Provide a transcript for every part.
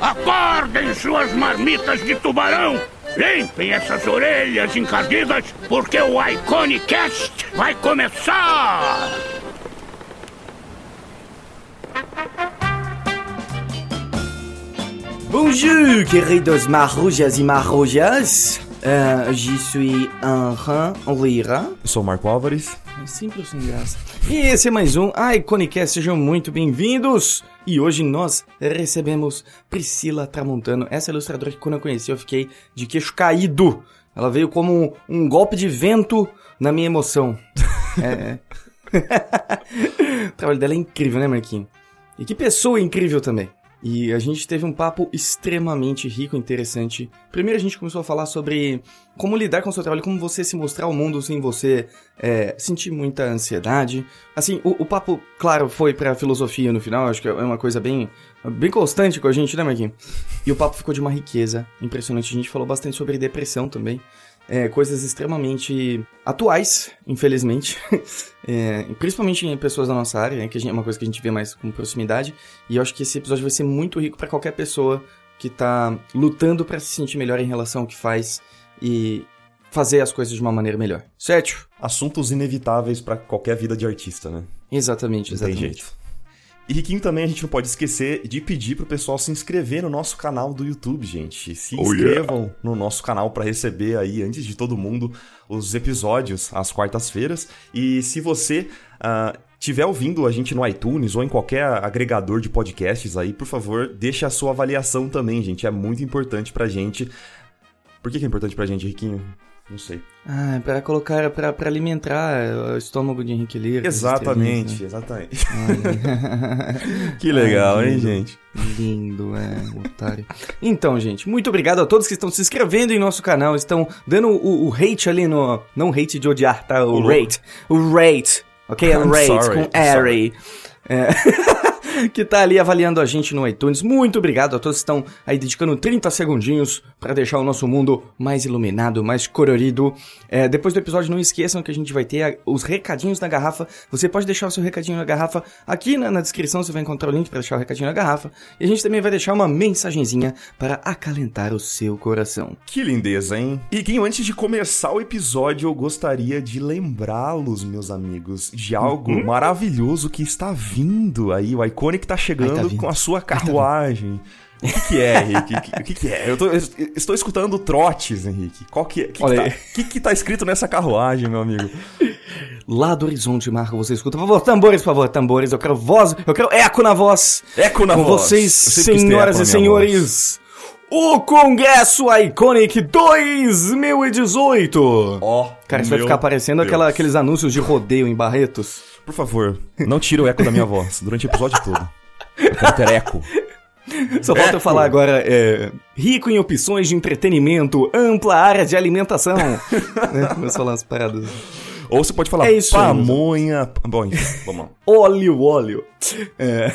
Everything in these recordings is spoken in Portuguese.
Acordem suas marmitas de tubarão! Limpem essas orelhas encardidas, porque o Iconicast vai começar! Bonjour, queridos marrujas e marrujas. Uh, je suis Henri Lira. Eu sou o Marco Álvares. Sempre sem graça. E esse é mais um Iconicast, sejam muito bem-vindos! E hoje nós recebemos Priscila Tramontano, essa ilustradora que quando eu conheci eu fiquei de queixo caído. Ela veio como um, golpe de vento na minha emoção. é. o trabalho dela é incrível, né, Marquinhos? E que pessoa incrível também. E a gente teve um papo extremamente rico e interessante. Primeiro a gente começou a falar sobre como lidar com o seu trabalho, como você se mostrar ao mundo sem você é, sentir muita ansiedade. Assim, o, o papo, claro, foi pra filosofia no final, acho que é uma coisa bem, bem constante com a gente, né, Marquinhos? E o papo ficou de uma riqueza impressionante. A gente falou bastante sobre depressão também é, coisas extremamente atuais, infelizmente, é, principalmente em pessoas da nossa área, né, que é uma coisa que a gente vê mais com proximidade. E eu acho que esse episódio vai ser muito rico para qualquer pessoa que tá lutando para se sentir melhor em relação ao que faz e fazer as coisas de uma maneira melhor. Certo? Assuntos inevitáveis para qualquer vida de artista, né? Exatamente, exatamente. Não tem jeito. E Riquinho também a gente não pode esquecer de pedir pro pessoal se inscrever no nosso canal do YouTube, gente. Se oh, inscrevam yeah. no nosso canal para receber aí, antes de todo mundo, os episódios às quartas-feiras. E se você uh, tiver ouvindo a gente no iTunes ou em qualquer agregador de podcasts aí, por favor, deixe a sua avaliação também, gente. É muito importante pra gente. Por que, que é importante pra gente, Riquinho? Não sei. Ah, para colocar, para alimentar o estômago de Henrique Lira. Exatamente, né? exatamente. que legal, Ai, hein, gente? Lindo, é, otário. Então, gente, muito obrigado a todos que estão se inscrevendo em nosso canal, estão dando o, o hate ali no. Não hate de odiar, tá? O, o rate. O rate. Ok? É rate sorry. com Harry. É. que tá ali avaliando a gente no iTunes. Muito obrigado a todos que estão aí dedicando 30 segundinhos para deixar o nosso mundo mais iluminado, mais colorido. É, depois do episódio, não esqueçam que a gente vai ter os recadinhos na garrafa. Você pode deixar o seu recadinho na garrafa aqui na, na descrição, você vai encontrar o link para deixar o recadinho na garrafa. E a gente também vai deixar uma mensagenzinha para acalentar o seu coração. Que lindeza, hein? E Guinho, antes de começar o episódio, eu gostaria de lembrá-los, meus amigos, de algo uhum. maravilhoso que está vindo aí, o Iconic que tá chegando tá com a sua tá carruagem. O que, é, Henrique? O que, que, é? Eu, tô, eu, estou escutando trotes, Henrique. Qual que é? O que, que, tá, que, que tá escrito nessa carruagem, meu amigo? Lá do horizonte, Marco, você escuta. Por favor, tambores, por favor, tambores. Eu quero voz, eu quero eco na voz. Eco na com voz. Vocês, senhoras e senhores. O Congresso Iconic 2018! Ó, oh, Cara, isso vai ficar parecendo aquela, aqueles anúncios de rodeio em Barretos. Por favor, não tire o eco da minha voz durante o episódio todo. Eu quero ter eco. Só falta eu falar agora, é, rico em opções de entretenimento, ampla área de alimentação. né? Começou a falar umas paradas. Ou você pode falar é isso, pamonha. Bom, enfim, vamos lá. óleo, óleo. É.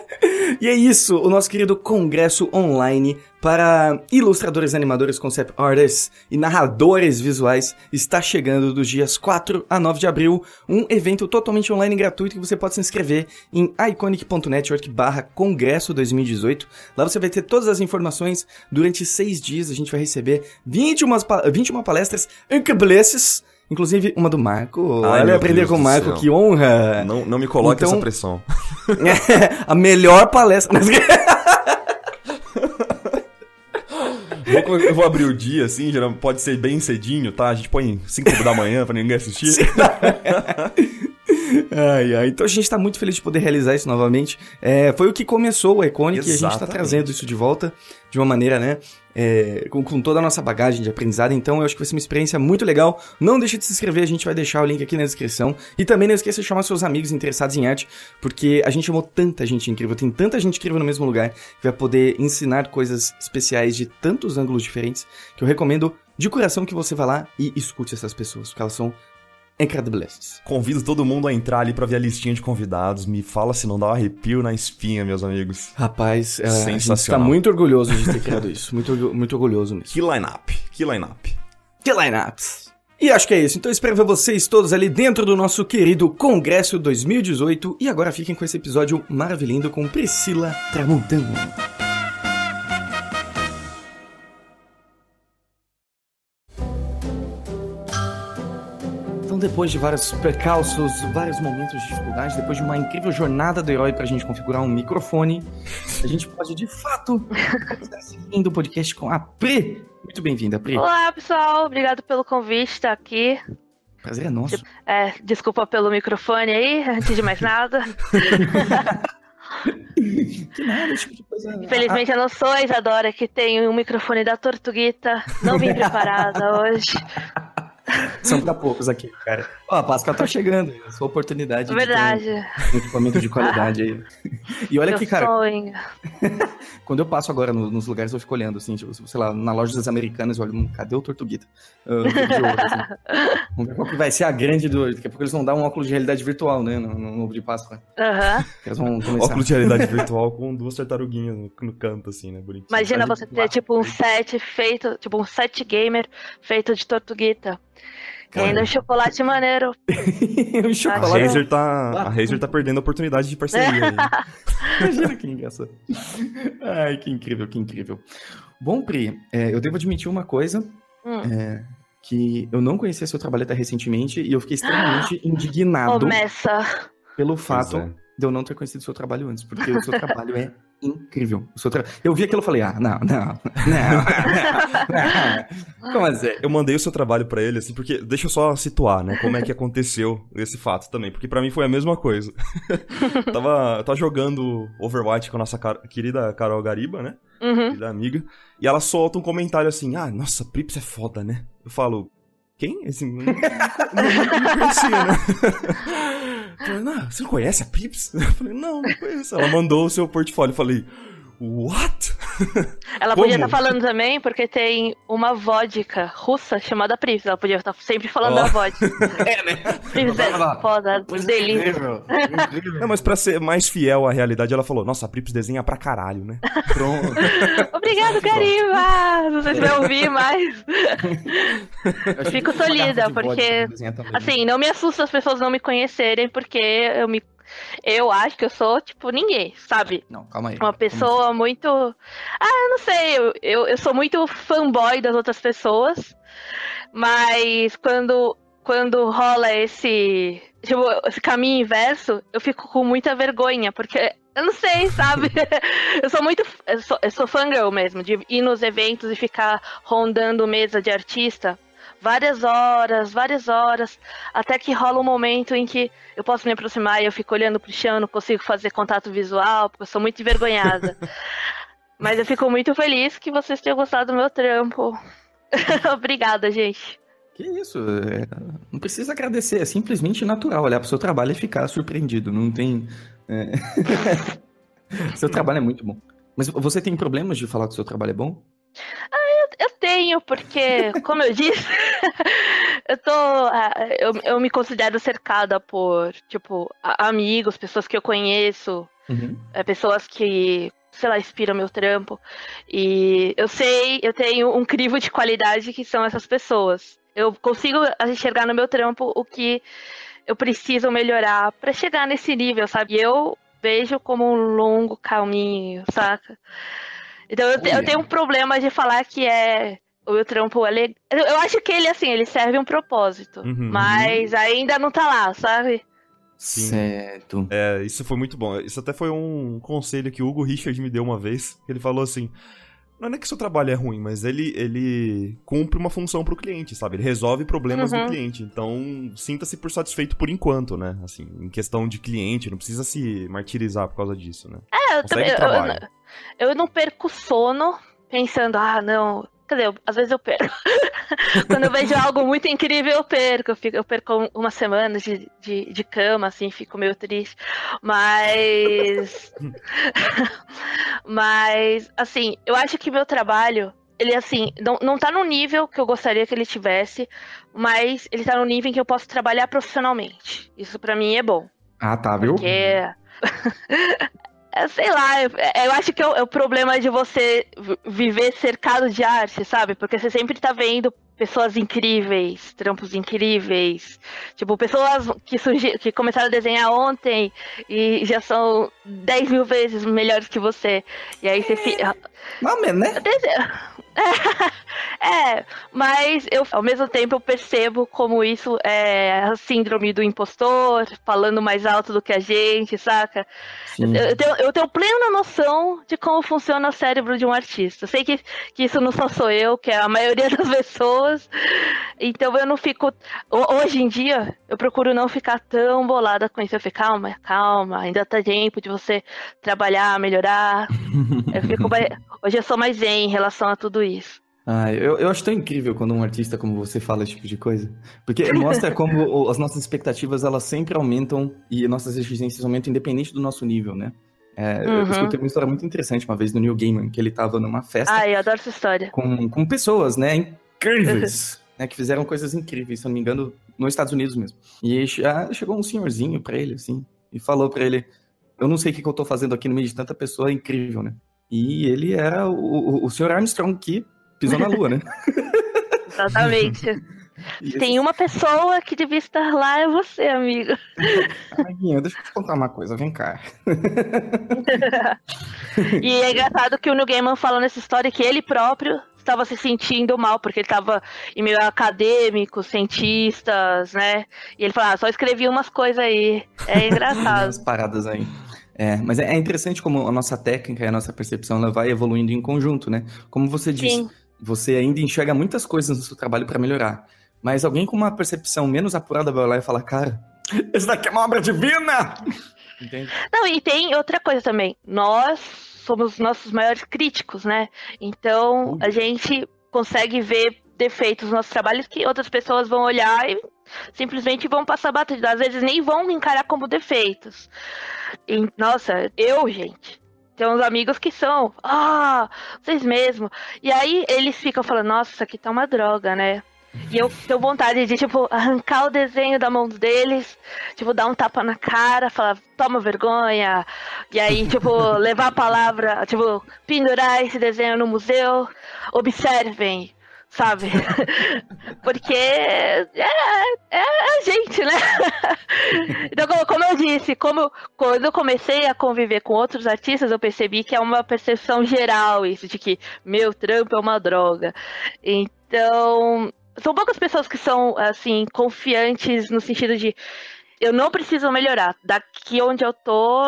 e é isso, o nosso querido congresso online para ilustradores, animadores, concept artists e narradores visuais está chegando dos dias 4 a 9 de abril, um evento totalmente online e gratuito que você pode se inscrever em iconic.network barra congresso 2018. Lá você vai ter todas as informações durante seis dias, a gente vai receber 21, 21 palestras incríveis Inclusive, uma do Marco. Ai, Olha, aprender Deus com o Marco, que honra! Não, não me coloque então, essa pressão. a melhor palestra. eu vou abrir o dia, assim, pode ser bem cedinho, tá? A gente põe 5 da manhã pra ninguém assistir. ai, ai. Então a gente tá muito feliz de poder realizar isso novamente. É, foi o que começou o Iconic e a gente tá trazendo isso de volta de uma maneira, né? É, com, com, toda a nossa bagagem de aprendizado. Então, eu acho que vai ser uma experiência muito legal. Não deixe de se inscrever, a gente vai deixar o link aqui na descrição. E também não esqueça de chamar seus amigos interessados em arte, porque a gente chamou tanta gente incrível, tem tanta gente incrível no mesmo lugar, que vai poder ensinar coisas especiais de tantos ângulos diferentes, que eu recomendo de coração que você vá lá e escute essas pessoas, porque elas são Incredibles. Convido todo mundo a entrar ali pra ver a listinha de convidados. Me fala se não dá um arrepio na espinha, meus amigos. Rapaz, é, Sensacional. a gente tá muito orgulhoso de ter criado isso. Muito, muito orgulhoso mesmo. Que line-up, que line-up. Que line-ups. E acho que é isso. Então espero ver vocês todos ali dentro do nosso querido Congresso 2018. E agora fiquem com esse episódio maravilhoso com Priscila Tramontano. Depois de vários percalços, vários momentos de dificuldade, depois de uma incrível jornada do herói pra gente configurar um microfone, a gente pode de fato estar seguindo o podcast com a Pri. Muito bem-vinda, Pri. Olá, pessoal. Obrigado pelo convite, estar aqui. Prazer é nosso. É, desculpa pelo microfone aí, antes de mais nada. que nada, tipo de coisa. Infelizmente eu não sou a Isadora que tem um microfone da Tortuguita. Não vim preparada hoje. São poucos aqui, cara. Ó, a Páscoa tá chegando, a sua oportunidade Verdade. de ter um equipamento de qualidade aí. E olha Meu aqui, cara, sonho. quando eu passo agora no- nos lugares, eu fico olhando, assim, tipo, sei lá, na loja das americanas, eu olho, hum, cadê o Tortuguita? Assim. Vamos ver qual que vai ser a grande do... Daqui a pouco eles vão dar um óculos de realidade virtual, né, no, no ovo de Páscoa. Aham. Eles vão começar. Óculos de realidade virtual com duas tartaruguinhas no, no canto, assim, né? Bonitinho. Imagina Faz você ter tipo um set feito, tipo um set gamer feito de Tortuguita. E ainda um chocolate maneiro. um A chocolate. Razer, tá, a Razer tá perdendo a oportunidade de parceria. Imagina que engraçado. Ai, que incrível, que incrível. Bom, Pri, é, eu devo admitir uma coisa, Hum. é, que eu não conhecia seu trabalho até recentemente e eu fiquei extremamente indignado Começa. pelo fato é. de eu não ter conhecido seu trabalho antes, porque o seu trabalho é incrível. O seu tra... Eu vi aquilo e falei, ah, não, não, não, não. Como assim? Eu mandei o seu trabalho pra ele, assim, porque. Deixa eu só situar, né? Como é que aconteceu esse fato também. Porque pra mim foi a mesma coisa. tava, eu tava jogando Overwatch com a nossa car- querida Carol Gariba, né? Uhum. Querida amiga. E ela solta um comentário assim: Ah, nossa, Prips é foda, né? Eu falo. Quem? Assim, eu não, não, não conhecia, né? Falei, não, você não conhece a Prips? Eu falei, não, não conheço. Ela mandou o seu portfólio. Eu falei, what? Ela Como? podia estar falando também porque tem uma vodka russa chamada Prips. Ela podia estar sempre falando Ó. da vodka. É, né? Prips é foda, delícia. Incrível, incrível. Não, mas pra ser mais fiel à realidade, ela falou, nossa, a Prips desenha pra caralho, né? Pronto. Obrigado, Cariba! Não sei se vai ouvir, mas. Fico tolhida, porque, Assim, não me assusta as pessoas não me conhecerem, porque eu me. Eu acho que eu sou, tipo, ninguém, sabe? Não, calma aí. Uma pessoa muito. Ah, eu não sei, eu, eu, eu sou muito fanboy das outras pessoas, mas quando, quando rola esse, tipo, esse caminho inverso, eu fico com muita vergonha, porque eu não sei, sabe? eu sou muito. Eu sou, eu sou fangirl mesmo, de ir nos eventos e ficar rondando mesa de artista. Várias horas, várias horas, até que rola um momento em que eu posso me aproximar e eu fico olhando pro chão, não consigo fazer contato visual, porque eu sou muito envergonhada. Mas eu fico muito feliz que vocês tenham gostado do meu trampo. Obrigada, gente. Que isso? é, não precisa agradecer, é simplesmente natural olhar pro seu trabalho e ficar surpreendido. Não tem. é. seu trabalho é muito bom. Mas você tem problemas de falar que o seu trabalho é bom? Eu tenho, porque, como eu disse, eu tô. ah, Eu, eu me considero cercada por, tipo, amigos, pessoas que eu conheço, Uhum. é, pessoas que, sei lá, inspiram meu trampo. E eu sei, eu tenho um crivo de qualidade que são essas pessoas. Eu consigo enxergar no meu trampo o que eu preciso melhorar pra chegar nesse nível, sabe? E eu vejo como um longo caminho, saca? Então eu, te- eu tenho um problema de falar que é o meu trampo é legal. Eu, acho que ele, assim, ele serve um propósito. Uhum. mas ainda não tá lá, sabe? Sim. Certo. É, isso foi muito bom. Isso até foi um conselho que o Hugo Richard me deu uma vez. Ele falou assim: Não é que seu trabalho é ruim, mas ele, ele cumpre uma função pro cliente, sabe? Ele resolve problemas Uhum. do cliente. Então, sinta-se por satisfeito por enquanto, né? Assim, em questão de cliente, não precisa se martirizar por causa disso, né? É, eu Consegue também. Eu, trabalho. eu, eu não perco sono pensando, ah, não. Cadê? Eu- Às vezes eu perco. Quando eu vejo algo muito incrível, eu perco. Eu, fico, eu perco um- uma semana de, de, de cama, assim, fico meio triste. Mas. Mas, assim, eu acho que meu trabalho. Ele, assim, não, não tá no nível que eu gostaria que ele tivesse, mas ele tá no nível em que eu posso trabalhar profissionalmente. Isso pra mim é bom. Ah, tá, viu? Porque. é, sei lá, eu, eu acho que é o, é o problema de você vi- viver cercado de arte, sabe? Porque você sempre tá vendo pessoas incríveis, trampos incríveis. Tipo, pessoas que, surgi, que começaram a desenhar ontem e já são 10 mil vezes melhores que você. E aí você fica. Mas, né? é, mas eu ao mesmo tempo eu percebo como isso é a síndrome do impostor, falando mais alto do que a gente, saca? Eu tenho, eu tenho, plena noção de como funciona o cérebro de um artista. Eu sei que, que isso não só sou eu, que é a maioria das pessoas. Então eu não fico. Hoje em dia, eu procuro não ficar tão bolada com isso. Eu fico, calma, calma, ainda tá tempo de você trabalhar, melhorar. eu fico, hoje eu sou mais zen em relação a tudo isso. Ah, eu, eu acho tão incrível quando um artista como você fala esse tipo de coisa. Porque mostra como as nossas expectativas, elas sempre aumentam e nossas exigências aumentam independente do nosso nível, né? É, uhum. Eu escutei uma história muito interessante uma vez do Neil Gaiman, que ele tava numa festa... Ah, eu adoro essa história. Com, com pessoas, né, incríveis, né, que fizeram coisas incríveis, se eu não me engano, nos Estados Unidos mesmo. E aí, ah, chegou um senhorzinho pra ele, assim, e falou pra ele, eu não sei o que, que eu tô fazendo aqui no meio de tanta pessoa incrível, né? E ele era o, o, o Sr. Armstrong que pisou na lua, né? Exatamente. Tem uma pessoa que devia estar lá, é você, amigo. Amiguinho, deixa eu te contar uma coisa, vem cá. e é engraçado que o Neil Gaiman falou nessa história que ele próprio estava se sentindo mal, porque ele estava em meio a acadêmicos, cientistas, né? E ele falou, ah, só escrevi umas coisas aí. É engraçado. Umas paradas aí. É, mas é, é interessante como a nossa técnica e a nossa percepção ela vai evoluindo em conjunto, né? Como você disse, Sim. você ainda enxerga muitas coisas no seu trabalho para melhorar. Mas alguém com uma percepção menos apurada vai lá e falar, cara, isso daqui é uma obra divina! Entende? Não, e tem outra coisa também. Nós somos nossos maiores críticos, né? Então, a gente consegue ver defeitos nos nossos trabalhos que outras pessoas vão olhar e simplesmente vão passar batida. Às vezes nem vão encarar como defeitos. E, nossa, eu, gente, tem uns amigos que são, ah, vocês mesmo. E aí eles ficam falando, nossa, isso aqui tá uma droga, né? E eu tenho vontade de, tipo, arrancar o desenho da mão deles, tipo, dar um tapa na cara, falar, toma vergonha. E aí, tipo, levar a palavra, tipo, pendurar esse desenho no museu. Observem, sabe? Porque é, é, a gente, né? Então, como eu disse, como quando eu comecei a conviver com outros artistas, eu percebi que é uma percepção geral isso, de que meu trampo é uma droga. Então, são poucas pessoas que são, assim, confiantes no sentido de eu não preciso melhorar. Daqui onde eu tô,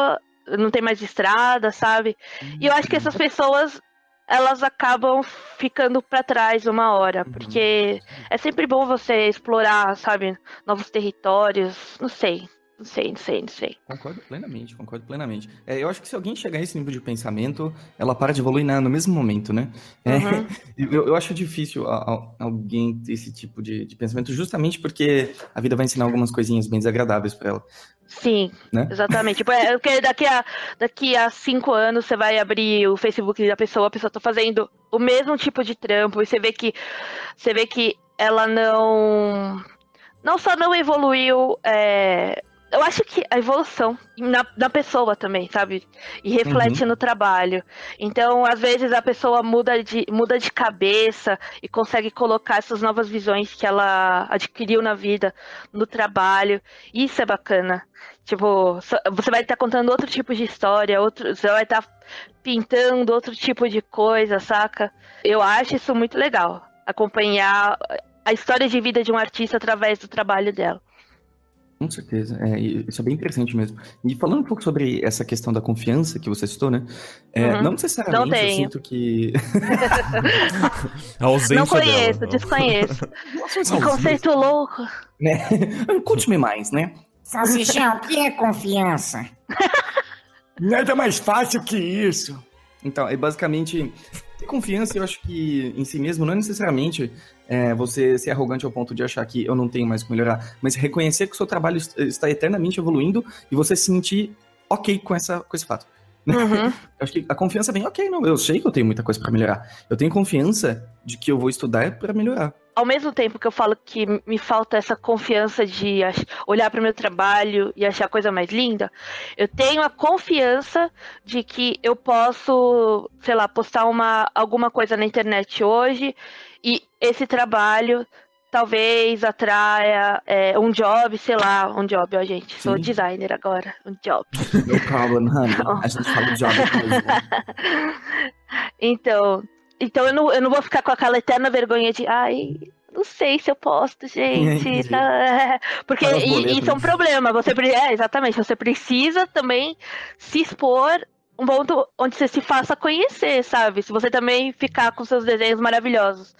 não tem mais estrada, sabe? E eu acho que essas pessoas elas acabam ficando para trás uma hora, uhum. porque é sempre bom você explorar, sabe, novos territórios, não sei. Não sei, não sei, não sei. Concordo plenamente, concordo plenamente. É, eu acho que se alguém chegar a esse nível de pensamento, ela para de evoluir no mesmo momento, né? É, uhum. eu, eu, acho difícil a, a, alguém ter esse tipo de, de, pensamento, justamente porque a vida vai ensinar algumas coisinhas bem desagradáveis para ela. Sim, né? exatamente. Tipo, é, porque daqui a, daqui a cinco anos você vai abrir o Facebook da pessoa, a pessoa tá fazendo o mesmo tipo de trampo, e você vê que você vê que ela não. Não só não evoluiu é, eu acho que a evolução na, na pessoa também, sabe? E reflete uhum. no trabalho. Então, às vezes, a pessoa muda de, muda de cabeça e consegue colocar essas novas visões que ela adquiriu na vida, no trabalho. Isso é bacana. Tipo, você vai estar contando outro tipo de história, outro, você vai estar pintando outro tipo de coisa, saca? Eu acho isso muito legal. Acompanhar a história de vida de um artista através do trabalho dela. Com certeza, é, isso é bem interessante mesmo. E falando um pouco sobre essa questão da confiança que você citou, né? É, uhum. Não necessariamente não eu sinto que. a ausência não conheço, dela, desconheço. que conceito louco. Né? Conte-me mais, né? Salsichão, o que é confiança? Nada mais fácil que isso. Então, é basicamente ter confiança, eu acho que em si mesmo não é necessariamente é, você ser arrogante ao ponto de achar que eu não tenho mais que melhorar, mas reconhecer que o seu trabalho está eternamente evoluindo e você se sentir ok com, essa, com esse fato. Uhum. acho que a confiança vem ok, não. Eu sei que eu tenho muita coisa para melhorar. Eu tenho confiança de que eu vou estudar para melhorar. Ao mesmo tempo que eu falo que me falta essa confiança de olhar para o meu trabalho e achar a coisa mais linda, eu tenho a confiança de que eu posso, sei lá, postar uma, alguma coisa na internet hoje e esse trabalho talvez atraia é, um job, sei lá, um job, ó, gente. Sim. Sou designer agora, um job. No problem, honey. A gente fala job Então, então eu não, eu não vou ficar com aquela eterna vergonha de, ai, não sei se eu posto, gente. tá? Porque e- isso é um problema. Você, é, exatamente. Você precisa também se expor um ponto onde você se faça conhecer, sabe? Se você também ficar com seus desenhos maravilhosos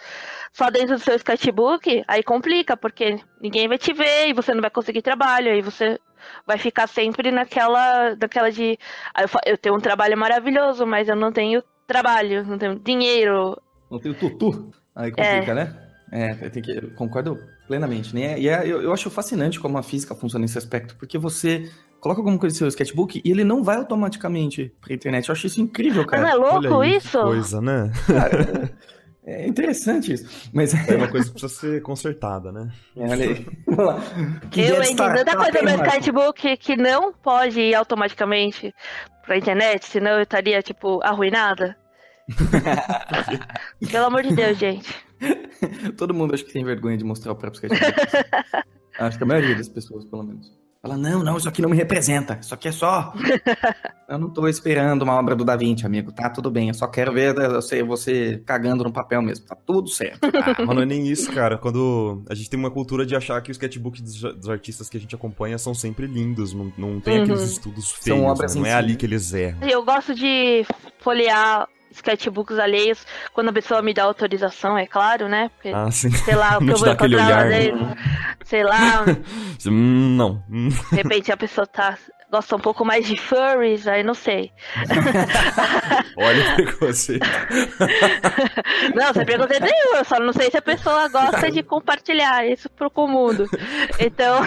só dentro do seu sketchbook, aí complica, porque ninguém vai te ver e você não vai conseguir trabalho, aí você vai ficar sempre naquela, naquela de "Ah, eu tenho um trabalho maravilhoso, mas eu não tenho trabalho, não tenho dinheiro. Não tem o tutu. Aí complica, né? É, tem que, eu concordo plenamente, né? E é- eu, eu acho fascinante como a física funciona nesse aspecto, porque você coloca alguma coisa no seu sketchbook e ele não vai automaticamente pra internet. Eu acho isso incrível, Mas não é cara. louco Olha aí, que isso? Coisa, né? Cara, é interessante isso. Mas É uma coisa que precisa ser consertada, né? olha aí. Vamos lá. Que Eu está- tanta coisa no meu bem, Marco. sketchbook que não pode ir automaticamente pra internet, senão eu estaria, tipo, arruinada. Pelo amor de Deus, gente. Todo mundo acho que tem vergonha de mostrar o próprio sketchbook. acho que a maioria das pessoas, pelo menos. Fala, não, não, isso aqui não me representa. Isso aqui é só. eu não tô esperando uma obra do Da Vinci, amigo. Tá tudo bem. Eu só quero ver você, você cagando no papel mesmo. Tá tudo certo. Ah, mas não é nem isso, cara. Quando a gente tem uma cultura de achar que o sketchbook dos, artistas que a gente acompanha são sempre lindos, não, não tem Uhum. aqueles estudos feios, obras né? não é ali né? que eles erram. Eu gosto de folhear sketchbooks alheios quando a pessoa me dá autorização, é claro, né? Porque, Ah, sim. sei lá, o que eu vou aquele olhar, né? Sei lá, Hum, não. De repente a pessoa tá. Gosta um pouco mais de furries, aí não sei. Olha o preconceito. Não, sem preconceito nenhum, eu só não sei se a pessoa gosta de compartilhar isso pro mundo. Então,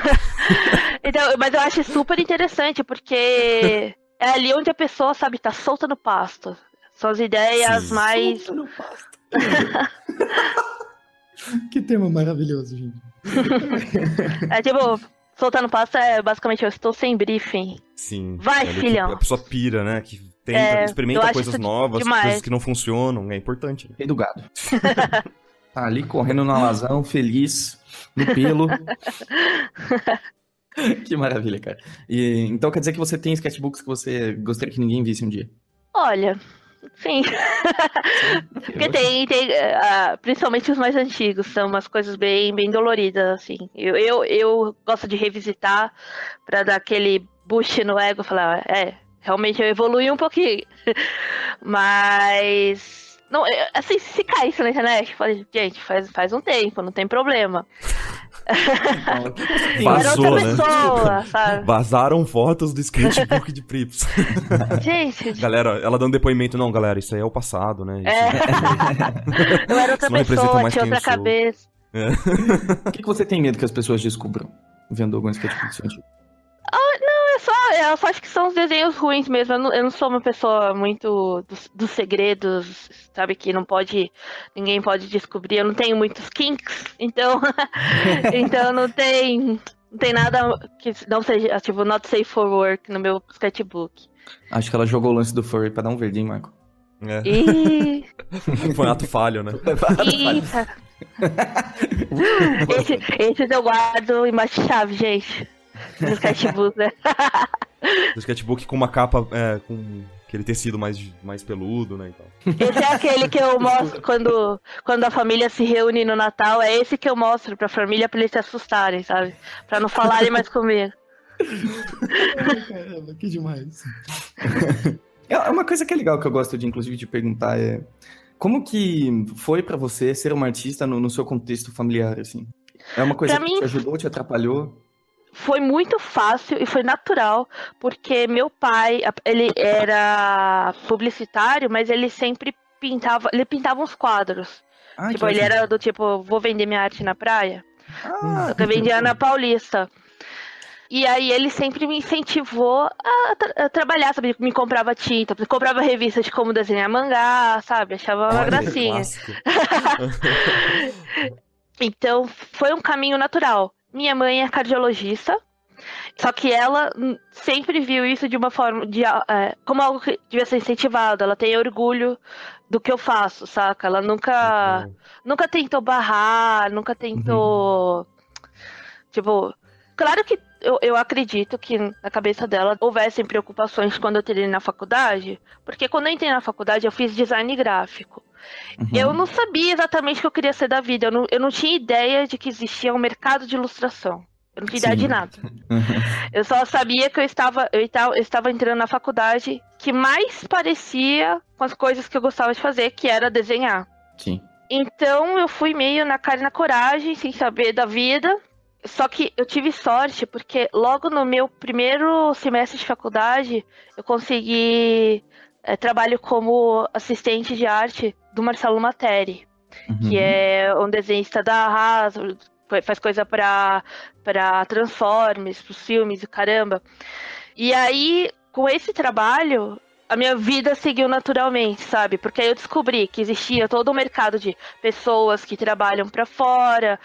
então, mas eu acho super interessante, porque é ali onde a pessoa, sabe, tá solta no pasto. São as ideias Sim. mais. que tema maravilhoso, gente. É tipo, solta no pasto é basicamente eu estou sem briefing. Sim. Vai, que filhão. A pessoa pira, né? Que tenta, É, experimenta coisas novas, demais. coisas que não funcionam. É importante. né? Do gado. tá ali correndo no alazão, feliz, no pelo. que maravilha, cara. E, então quer dizer que você tem sketchbooks que você gostaria que ninguém visse um dia? Olha, sim. Porque tem, tem ah, principalmente os mais antigos, são umas coisas bem, bem doloridas, assim. Eu, eu, eu gosto de revisitar pra dar aquele boost no ego, falar, é, realmente eu evolui um pouquinho. Mas. Não, é, assim, se cair isso na internet, eu falei, gente, faz, faz um tempo, não tem problema. Era Vazou, outra né? pessoa, sabe? Vazaram fotos do sketchbook de Prips. Gente, galera, ela dando depoimento, não, galera, isso aí é o passado, né? Isso é. Eu era outra Isso pessoa, tinha outra cabeça. O que, que você tem medo que as pessoas descubram vendo algum sketchbook antigo? É só, eu só acho que são os desenhos ruins mesmo. Eu não, eu não sou uma pessoa muito dos, dos segredos, sabe? Que não pode. Ninguém pode descobrir. Eu não tenho muitos kinks, então. então não tem. Não tem nada que não seja, tipo, not safe for work no meu sketchbook. Acho que ela jogou o lance do furry pra dar um verdinho, Marco. É. Ih, Foi um ato falho, né? eita. Esse, esses eu guardo embaixo de chave, gente. No sketchbook, né? Do sketchbook com uma capa é, com aquele tecido mais, mais peludo, né? E tal. Esse é aquele que eu mostro quando, quando a família se reúne no Natal. É esse que eu mostro pra família pra eles se assustarem, sabe? Pra não falarem mais comigo. Caramba, que demais. É uma coisa que é legal que eu gosto de, inclusive, de perguntar é como que foi pra você ser uma artista no, no seu contexto familiar, assim? É uma coisa Pra que mim- te ajudou, te atrapalhou? Foi muito fácil e foi natural, porque meu pai, ele era publicitário, mas ele sempre pintava, ele pintava uns quadros. Tipo, ele era do tipo, vou vender minha arte na praia. Ah, Eu vendia na Paulista. E aí ele sempre me incentivou a, tra- a trabalhar, sabe? Me comprava tinta, me comprava revista de como desenhar mangá, sabe? Achava uma Olha, gracinha. Então foi um caminho natural. Minha mãe é cardiologista, só que ela sempre viu isso de uma forma, de, é, como algo que devia ser incentivado. Ela tem orgulho do que eu faço, saca? Ela nunca, nunca tentou barrar, nunca tentou. Tipo, claro que eu, eu acredito que na cabeça dela houvessem preocupações quando eu terminei na faculdade, porque quando eu entrei na faculdade eu fiz design gráfico. Uhum. Eu não sabia exatamente o que eu queria ser da vida. Eu não, eu não tinha ideia de que existia um mercado de ilustração. Eu não tinha ideia de nada. Eu só sabia que eu estava, eu estava, eu estava entrando na faculdade que mais parecia com as coisas que eu gostava de fazer, que era desenhar. Sim. Então eu fui meio na cara e na coragem, sem saber da vida. Só que eu tive sorte, porque logo no meu primeiro semestre de faculdade, eu consegui eh, trabalho como assistente de arte do Marcelo Materi, que Uhum. é um desenhista da fa- faz coisa pra, pra Transformers, pros filmes e caramba. E aí, com esse trabalho, a minha vida seguiu naturalmente, sabe? Porque aí eu descobri que existia todo um mercado de pessoas que trabalham pra fora,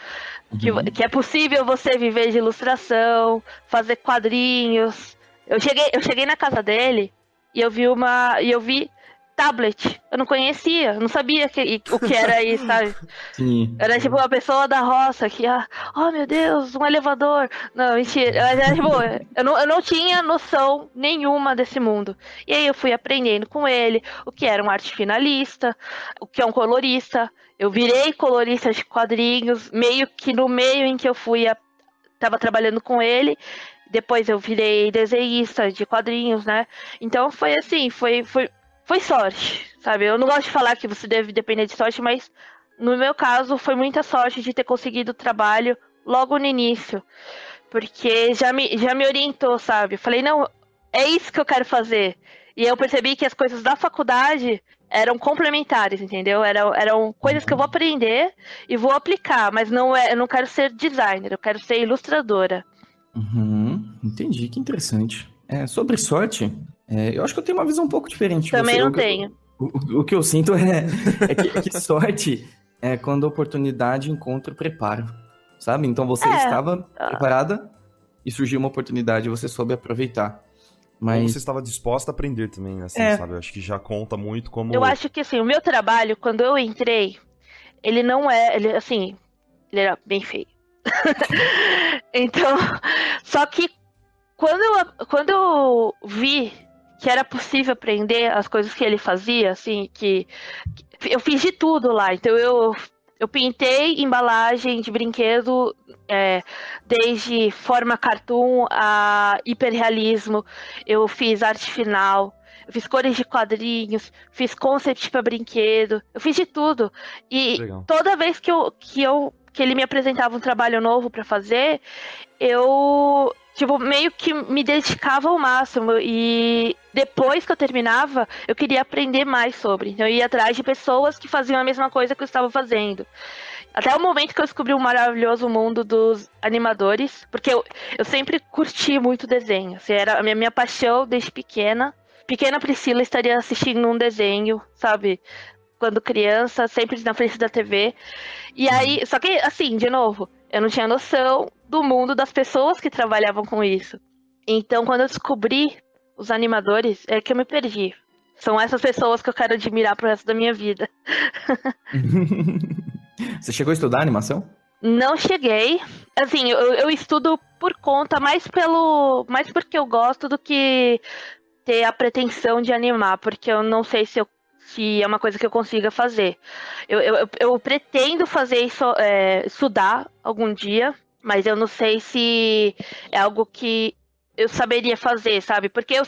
que, Uhum. que é possível você viver de ilustração, fazer quadrinhos. Eu cheguei, eu cheguei na casa dele e eu vi uma. E eu vi tablet. Eu não conhecia, não sabia que- o que era isso, sabe? Sim. Era tipo uma pessoa da roça que, ah, oh meu Deus, um elevador. Não, mentira. Mas Era, tipo, eu, não, eu não tinha noção nenhuma desse mundo. E aí eu fui aprendendo com ele o que era um arte finalista, o que é um colorista. Eu virei colorista de quadrinhos, meio que no meio em que eu fui, a, tava trabalhando com ele. Depois eu virei desenhista de quadrinhos, né? Então foi assim, foi, foi, foi sorte, sabe? Eu não gosto de falar que você deve depender de sorte, mas no meu caso, foi muita sorte de ter conseguido o trabalho logo no início. Porque já me, já me orientou, sabe? Falei, não, é isso que eu quero fazer. E eu percebi que as coisas da faculdade eram complementares, entendeu? Eram, eram coisas que eu vou aprender e vou aplicar, mas não é, eu não quero ser designer, eu quero ser ilustradora. Uhum. Entendi, que interessante. É, sobre sorte, é, eu acho que eu tenho uma visão um pouco diferente. Também você. não O que eu- tenho. O, o- o que eu sinto é, é que, é que sorte é quando a oportunidade encontra o preparo, sabe? Então você É. estava Ah. preparada e surgiu uma oportunidade e você soube aproveitar. Ou Mas você estava disposta a aprender também, assim, É. sabe? Eu acho que já conta muito como. Eu acho que assim, o meu trabalho, quando eu entrei, ele não é. Ele, assim, ele era bem feio. então, só que quando eu, quando eu vi que era possível aprender as coisas que ele fazia, assim, que, que eu fiz de tudo lá. Então eu, eu pintei embalagem de brinquedo é, desde forma cartoon a hiperrealismo. Eu fiz arte final. Eu fiz cores de quadrinhos, fiz concept para brinquedo, eu fiz de tudo. E Legal. toda vez que eu, que eu que ele me apresentava um trabalho novo para fazer, eu tipo meio que me dedicava ao máximo e depois que eu terminava, eu queria aprender mais sobre. Então eu ia atrás de pessoas que faziam a mesma coisa que eu estava fazendo. Até o momento que eu descobri o maravilhoso mundo dos animadores, porque eu, eu sempre curti muito desenho. Assim, era a minha, minha paixão desde pequena. Pequena Priscila estaria assistindo um desenho, sabe? Quando criança, sempre na frente da TV. E aí, só que assim, de novo, eu não tinha noção do mundo das pessoas que trabalhavam com isso. Então, quando eu descobri os animadores, é que eu me perdi. São essas pessoas que eu quero admirar pro resto da minha vida. você chegou a estudar animação? Não cheguei. Assim, eu, eu estudo por conta, mais pelo. mais porque eu gosto do que ter a pretensão de animar, porque eu não sei se, eu, se é uma coisa que eu consiga fazer. Eu, eu, eu- pretendo fazer isso, é, estudar algum dia, mas eu não sei se é algo que eu saberia fazer, sabe? Porque eu,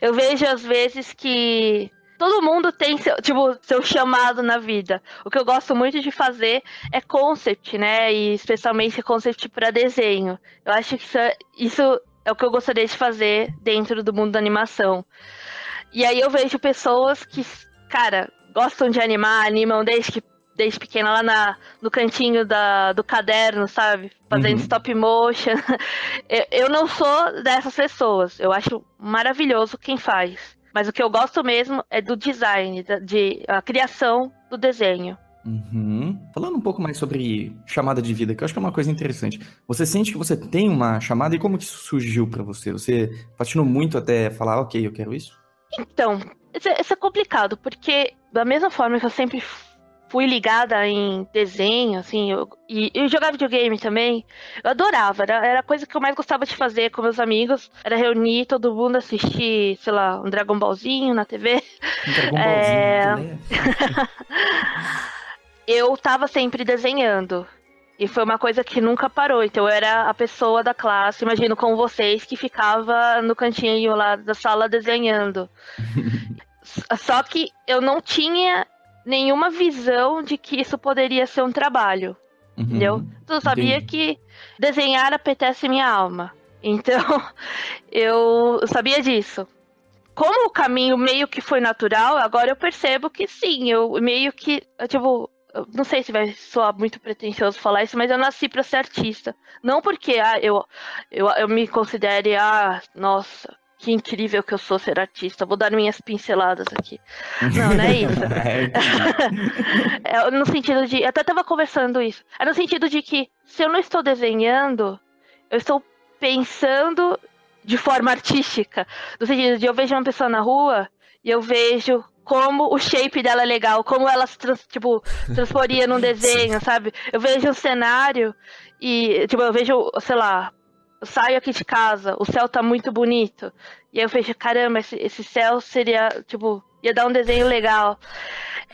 eu vejo às vezes que todo mundo tem seu, tipo, seu chamado na vida. O que eu gosto muito de fazer é concept, né? E especialmente concept para desenho. Eu acho que isso é, isso é o que eu gostaria de fazer dentro do mundo da animação. E aí eu vejo pessoas que, cara, gostam de animar, animam desde que desde pequena lá na, no cantinho da, do caderno, sabe? Fazendo Uhum. stop motion. eu, eu não sou dessas pessoas. Eu acho maravilhoso quem faz. Mas o que eu gosto mesmo é do design, da- de a criação do desenho. Uhum. Falando um pouco mais sobre chamada de vida, que eu acho que é uma coisa interessante. Você sente que você tem uma chamada e como que isso surgiu pra você? Você patinou muito até falar, ok, eu quero isso? Então, isso é, isso é complicado, porque da mesma forma que eu sempre fui ligada em desenho, assim, eu, e eu jogava videogame também. Eu adorava, era, era a coisa que eu mais gostava de fazer com meus amigos. Era reunir todo mundo, assistir, sei lá, um Dragon Ballzinho na TV. Um Dragon Ballzinho. É. né? eu tava sempre desenhando. E foi uma coisa que nunca parou. Então eu era a pessoa da classe, imagino com vocês, que ficava no cantinho lá da sala desenhando. Só que eu não tinha nenhuma visão de que isso poderia ser um trabalho. Uhum. Entendeu? Eu sabia Entendi. que desenhar apetece minha alma. Então, eu sabia disso. Como o caminho meio que foi natural, agora eu percebo que sim, eu meio que, eu, tipo, não sei se vai soar muito pretensioso falar isso, mas eu nasci pra ser artista. Não porque ah, eu, eu, eu me considere, ah, nossa, que incrível que eu sou ser artista, vou dar minhas pinceladas aqui. Não, não é isso. É, no sentido de. Eu até tava conversando isso. É no sentido de que se eu não estou desenhando, eu estou pensando de forma artística. No sentido de eu vejo uma pessoa na rua e eu vejo como o shape dela é legal, como ela se trans, tipo, transporia num desenho, sabe? Eu vejo um cenário e, tipo, eu vejo, sei lá, eu saio aqui de casa, o céu tá muito bonito. E aí eu vejo, caramba, esse, esse céu seria, tipo, ia dar um desenho legal.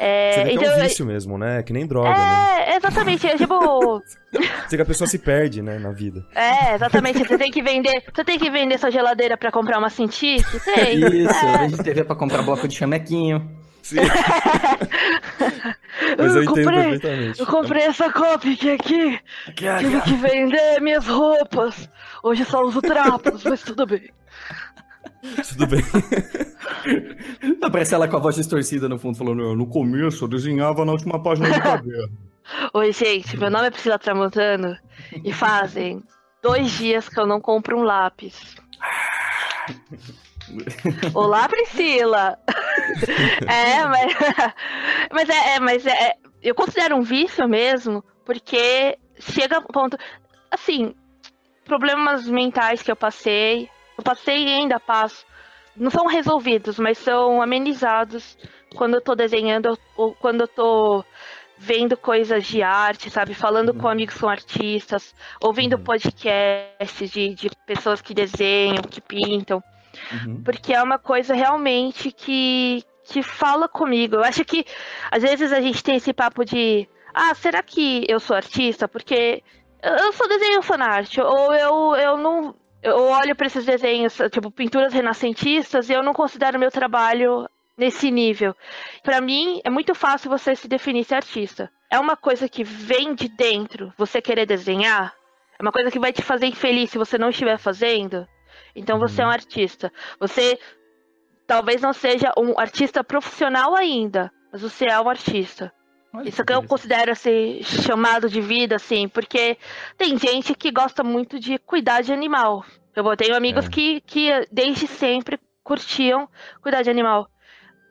É, Você vê que é então, um vício mesmo, né? Que nem droga, né? é, exatamente. É, tipo, Você que a pessoa se perde, né, na vida. é, exatamente. Você tem que vender. Você tem que vender sua geladeira pra comprar uma Cintiq? Tem. Isso, É. vende TV pra comprar bloco de chamequinho. Sim. Mas eu, entendo comprei, perfeitamente. eu comprei essa Copic aqui. Tive que vender minhas roupas. Hoje só uso trapos, mas tudo bem. Tudo bem. Aparece ela com a voz distorcida no fundo, falando: No começo eu desenhava na última página do caderno. Oi, gente, meu nome é Priscila Tramontano e fazem dois dias que eu não compro um lápis. Olá, Priscila! É, mas, mas é, é, mas é, eu considero um vício mesmo, porque chega a um ponto, assim, problemas mentais que eu passei, eu passei e ainda passo, não são resolvidos, mas são amenizados quando eu tô desenhando ou quando eu tô vendo coisas de arte, sabe? Falando com amigos que são artistas, ouvindo Uhum. podcasts de, de pessoas que desenham, que pintam, Uhum. porque é uma coisa realmente que, que fala comigo. Eu acho que às vezes a gente tem esse papo de ah, será que eu sou artista? Porque eu eu sou desenho fanart, ou eu, eu não. Eu olho para esses desenhos, tipo, pinturas renascentistas, e eu não considero meu trabalho nesse nível. Para mim, é muito fácil você se definir ser artista. É uma coisa que vem de dentro, você querer desenhar. É uma coisa que vai te fazer infeliz se você não estiver fazendo. Então você é um artista. Você talvez não seja um artista profissional ainda, mas você é um artista. Olha Isso que eu interessante. considero esse chamado de vida, assim, porque tem gente que gosta muito de cuidar de animal. Eu tenho amigos É. que, que desde sempre curtiam cuidar de animal.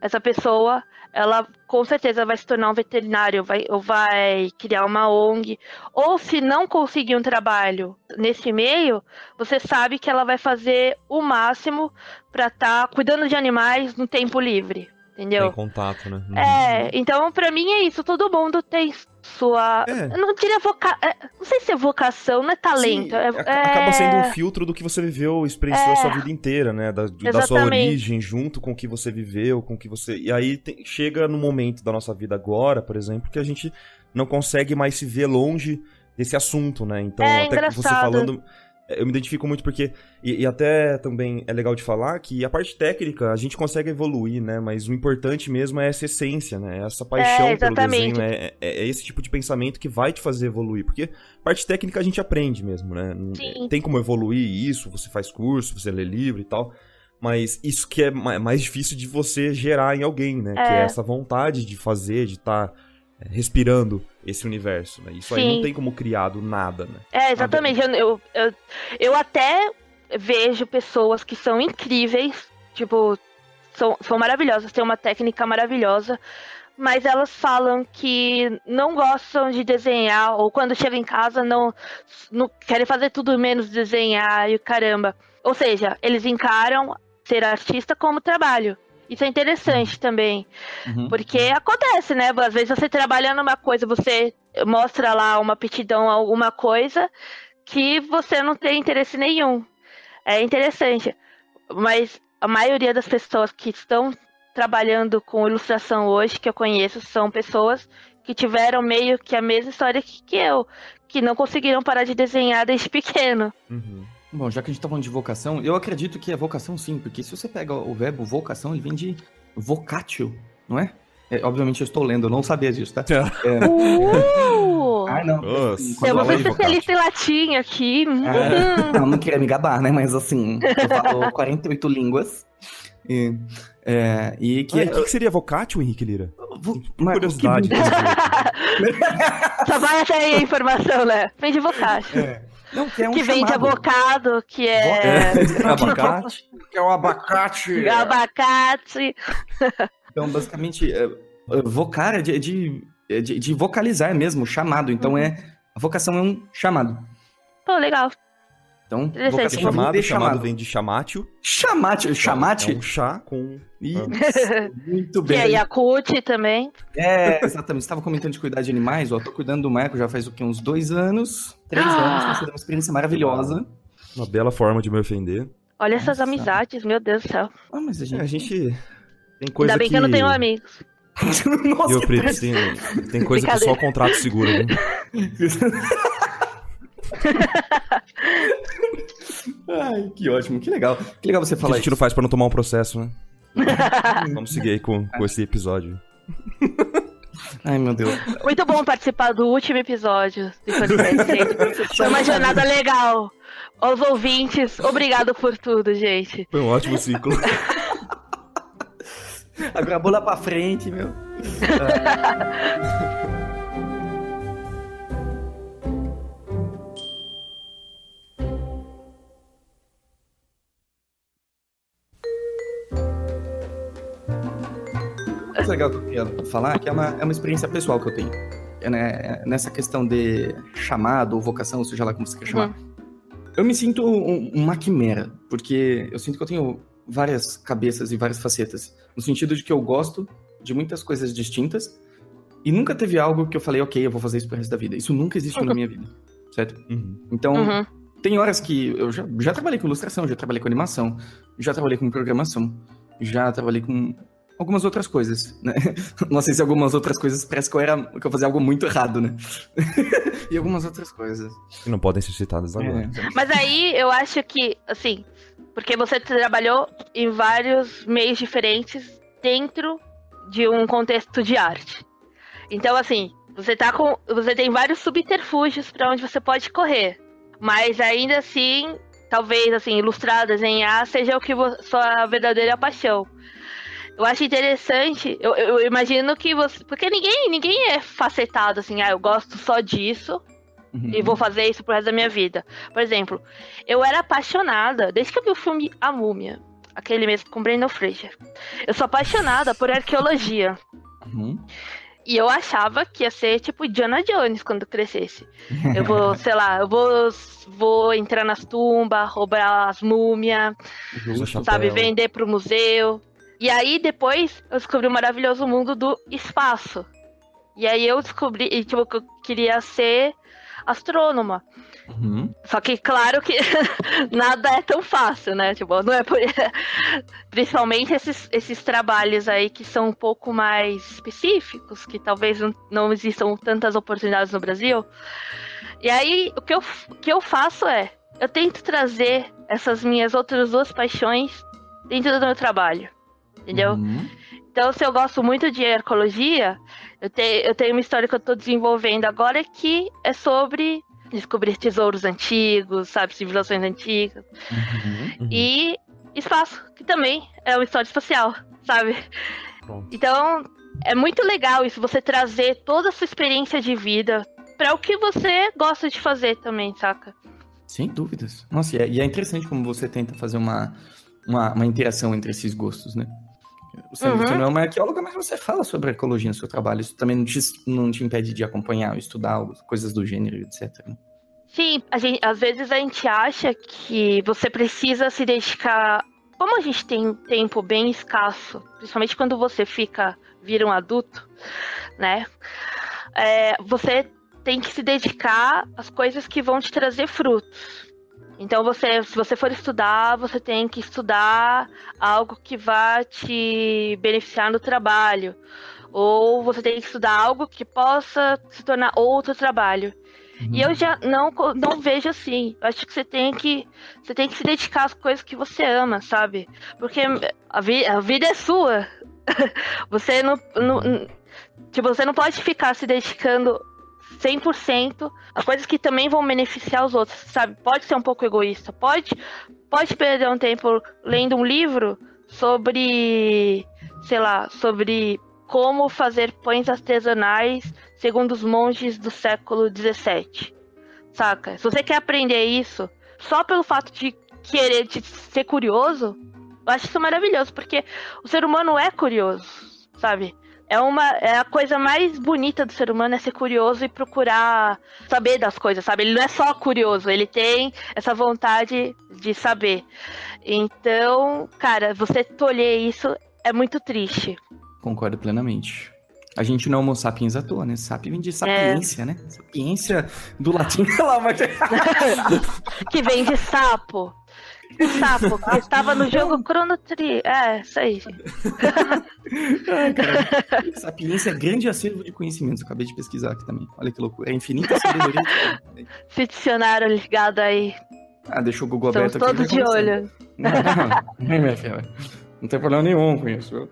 Essa pessoa, ela com certeza vai se tornar um veterinário, vai, ou vai criar uma ONG. Ou se não conseguir um trabalho nesse meio, você sabe que ela vai fazer o máximo para estar cuidando de animais no tempo livre. Entendeu? Tá em contato, né? Uhum. É, então pra mim é isso, todo mundo tem sua. É. Eu não diria voca... é, Não sei se é vocação, não é talento. Sim, é- aca- é- Acaba sendo um filtro do que você viveu, experienciou É. a sua vida inteira, né? Da, da sua origem, junto com o que você viveu, com o que você. E aí tem- chega no momento da nossa vida agora, por exemplo, que a gente não consegue mais se ver longe desse assunto, né? Então, É até que você engraçado. falando. Eu me identifico muito porque. E, e até também é legal de falar que a parte técnica a gente consegue evoluir, né? Mas o importante mesmo é essa essência, né? Essa paixão pelo exatamente. desenho. É, é- é esse tipo de pensamento que vai te fazer evoluir. Porque parte técnica a gente aprende mesmo, né? Não- Sim. Tem como evoluir isso, você faz curso, você lê livro e tal. Mas isso que é ma- mais difícil de você gerar em alguém, né? Que é É. essa vontade de fazer, de estar respirando esse universo, né? Isso aí Sim. não tem como criar do nada, né? É, exatamente. Eu, eu, eu, eu até vejo pessoas que são incríveis, tipo, são, são maravilhosas, têm uma técnica maravilhosa, mas elas falam que não gostam de desenhar, ou quando chegam em casa não, não querem fazer tudo menos desenhar e caramba. Ou seja, eles encaram ser artista como trabalho. Isso é interessante também. Uhum. Porque acontece, né? Às vezes você trabalha numa coisa, você mostra lá uma aptidão a alguma coisa que você não tem interesse nenhum. É interessante. Mas a maioria das pessoas que estão trabalhando com ilustração hoje, que eu conheço, são pessoas que tiveram meio que a mesma história que, que eu, que não conseguiram parar de desenhar desde pequeno. Uhum. Bom, já que a gente tá falando de vocação, eu acredito que é vocação sim, porque se você pega o verbo vocação, ele vem de vocatio, não é? É, obviamente eu estou lendo, eu não sabia disso, tá? É. Uh! Ah, não. Nossa. assim, Eu vou ser especialista em latim aqui. É, não, não queria me gabar, né? Mas assim, eu falo 48 línguas. E, é, e que Ah, é. e o que, que seria vocatio, Henrique Lira? vo- mas- curiosidade. que- Só vai até aí a informação, né? Vem de vocácio. Não, que é um que vem de chamado. avocado, que é, É, abacate. Que é o abacate. abacate. Então, basicamente, é, é, vocar é de, de, é de, de vocalizar mesmo, chamado. Então, é. A vocação é um chamado. Pô, legal. Então, vocação vem chamado, chamado chamado. vem de chamatio. Chamate, chamate. É um chá com... Isso, muito Que bem. é Yakut também. É, exatamente. Você estava comentando de cuidar de animais. Ó, eu tô cuidando do Marco já faz o quê? Uns dois anos? Três Ah! anos. Tá sendo uma experiência maravilhosa. Uma bela forma de me ofender. Olha essas Nossa. amizades, meu Deus do céu. Ah, mas a É, gente. a gente... Tem coisa Ainda bem que... eu não tenho amigos. Nossa, Eu preciso, tem, tem coisa que só o contrato segura, né? Ai, que ótimo, que legal. Que legal você Que a falar gente isso. não faz pra não tomar um processo, né? Vamos seguir aí com, com esse episódio. Ai, meu Deus. Muito bom participar do último episódio do podcast, gente. Foi uma jornada legal. Aos ouvintes, obrigado por tudo, gente. Foi um ótimo ciclo. Agora bola pra frente, meu. mais legal que eu queria falar que é uma, é uma experiência pessoal que eu tenho. É, né, é nessa questão de chamado ou vocação, seja lá como você quer chamar. Eu me sinto um- uma quimera, porque eu sinto que eu tenho várias cabeças e várias facetas. No sentido de que eu gosto de muitas coisas distintas e nunca teve algo que eu falei, ok, eu vou fazer isso pro resto da vida. Isso nunca existiu na minha vida, certo? Uhum. Então, Uhum. tem horas que eu já, já trabalhei com ilustração, já trabalhei com animação, já trabalhei com programação, já trabalhei com algumas outras coisas, né? Não sei se algumas outras coisas parece que eu, era, que eu fazia algo muito errado, né? e algumas outras coisas. Que não podem ser citadas agora. É. Mas aí eu acho que, assim, porque você trabalhou em vários meios diferentes dentro de um contexto de arte. Então, assim, você tá com. Você tem vários subterfúgios para onde você pode correr. Mas ainda assim, talvez assim, ilustrar, desenhar seja o que sua verdadeira paixão. Eu acho interessante, eu, eu imagino que você. Porque ninguém, ninguém é facetado assim, ah, eu gosto só disso Uhum. e vou fazer isso pro resto da minha vida. Por exemplo, eu era apaixonada, desde que eu vi o filme A Múmia, aquele mesmo com Brandon Fraser. Eu sou apaixonada por arqueologia. Uhum. E eu achava que ia ser tipo Diana Jones quando crescesse. Eu vou, sei lá, eu vou, vou entrar nas tumbas, roubar as múmias, sabe, vender pro museu. E aí depois eu descobri o maravilhoso mundo do espaço. E aí eu descobri, e, tipo, que eu queria ser astrônoma. Uhum. Só que, claro que nada é tão fácil, né? Tipo, não é por... Principalmente esses, esses trabalhos aí que são um pouco mais específicos, que talvez não, não existam tantas oportunidades no Brasil. E aí, o que, eu, o que eu faço é, eu tento trazer essas minhas outras duas paixões dentro do meu trabalho. Entendeu? Uhum. Então, se eu gosto muito de arqueologia, eu, te- eu tenho uma história que eu tô desenvolvendo agora que é sobre descobrir tesouros antigos, sabe, civilizações antigas. Uhum. Uhum. E espaço, que também é uma história espacial, sabe? Então, é muito legal isso, você trazer toda a sua experiência de vida para o que você gosta de fazer também, saca? Sem dúvidas. Nossa, e é, e é interessante como você tenta fazer uma, uma, uma interação entre esses gostos, né? Você, Uhum. não é uma arqueóloga, mas você fala sobre ecologia no seu trabalho. Isso também não te, não te impede de acompanhar, estudar coisas do gênero, etc. né? Sim, gente, às vezes a gente acha que você precisa se dedicar como a gente tem tempo bem escasso, principalmente quando você fica, vira um adulto, né? É, você tem que se dedicar às coisas que vão te trazer frutos. Então você, se você for estudar, você tem que estudar algo que vá te beneficiar no trabalho. Ou você tem que estudar algo que possa se tornar outro trabalho. Uhum. E eu já não, não vejo assim. Eu acho que você tem que você tem que se dedicar às coisas que você ama, sabe? Porque a, vi, a vida é sua. você não, não tipo, você não pode ficar se dedicando 100% a coisas que também vão beneficiar os outros, sabe? Pode ser um pouco egoísta, pode, pode perder um tempo lendo um livro sobre, sei lá, sobre como fazer pães artesanais segundo os monges do século 17. Saca? Se você quer aprender isso só pelo fato de querer de ser curioso, eu acho isso maravilhoso, porque o ser humano é curioso, sabe? É uma é a coisa mais bonita do ser humano é ser curioso e procurar saber das coisas, sabe? Ele não é só curioso, ele tem essa vontade de saber. Então, cara, você tolher isso é muito triste. Concordo plenamente. A gente não é homo sapiens à toa, né? Sapien vem de sapiência, é. né? Sapiência do latim. que vem de sapo. Sapo, estava no jogo Chrono Trigger. É, isso aí, Sapiência é grande acervo de conhecimentos. Acabei de pesquisar aqui também. Olha que loucura. É infinita sabedoria. Se dicionário ligado aí. Ah, deixa o Google aberto aqui. todos de olho. Não, não, minha filha. Não tem problema nenhum com isso.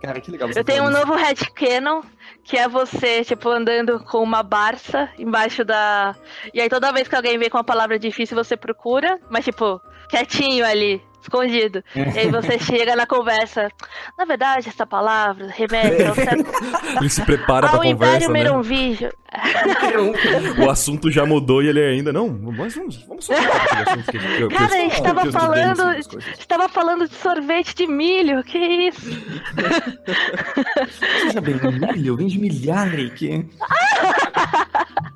Cara, que legal. Eu tenho um novo headcanon, que é você, tipo, andando com uma barça embaixo da. E aí toda vez que alguém vem com uma palavra difícil, você procura, mas tipo, quietinho ali escondido. e aí você chega na conversa. Na verdade, essa palavra remete ao certo... Ele se prepara ao pra Império conversa, né? Meronvígio. o assunto já mudou e ele ainda não. Mas vamos, vamos só que, que, que, Cara, a gente tava falando, estava falando de sorvete de milho. Que isso? Seja bem, milho vem de milhare que.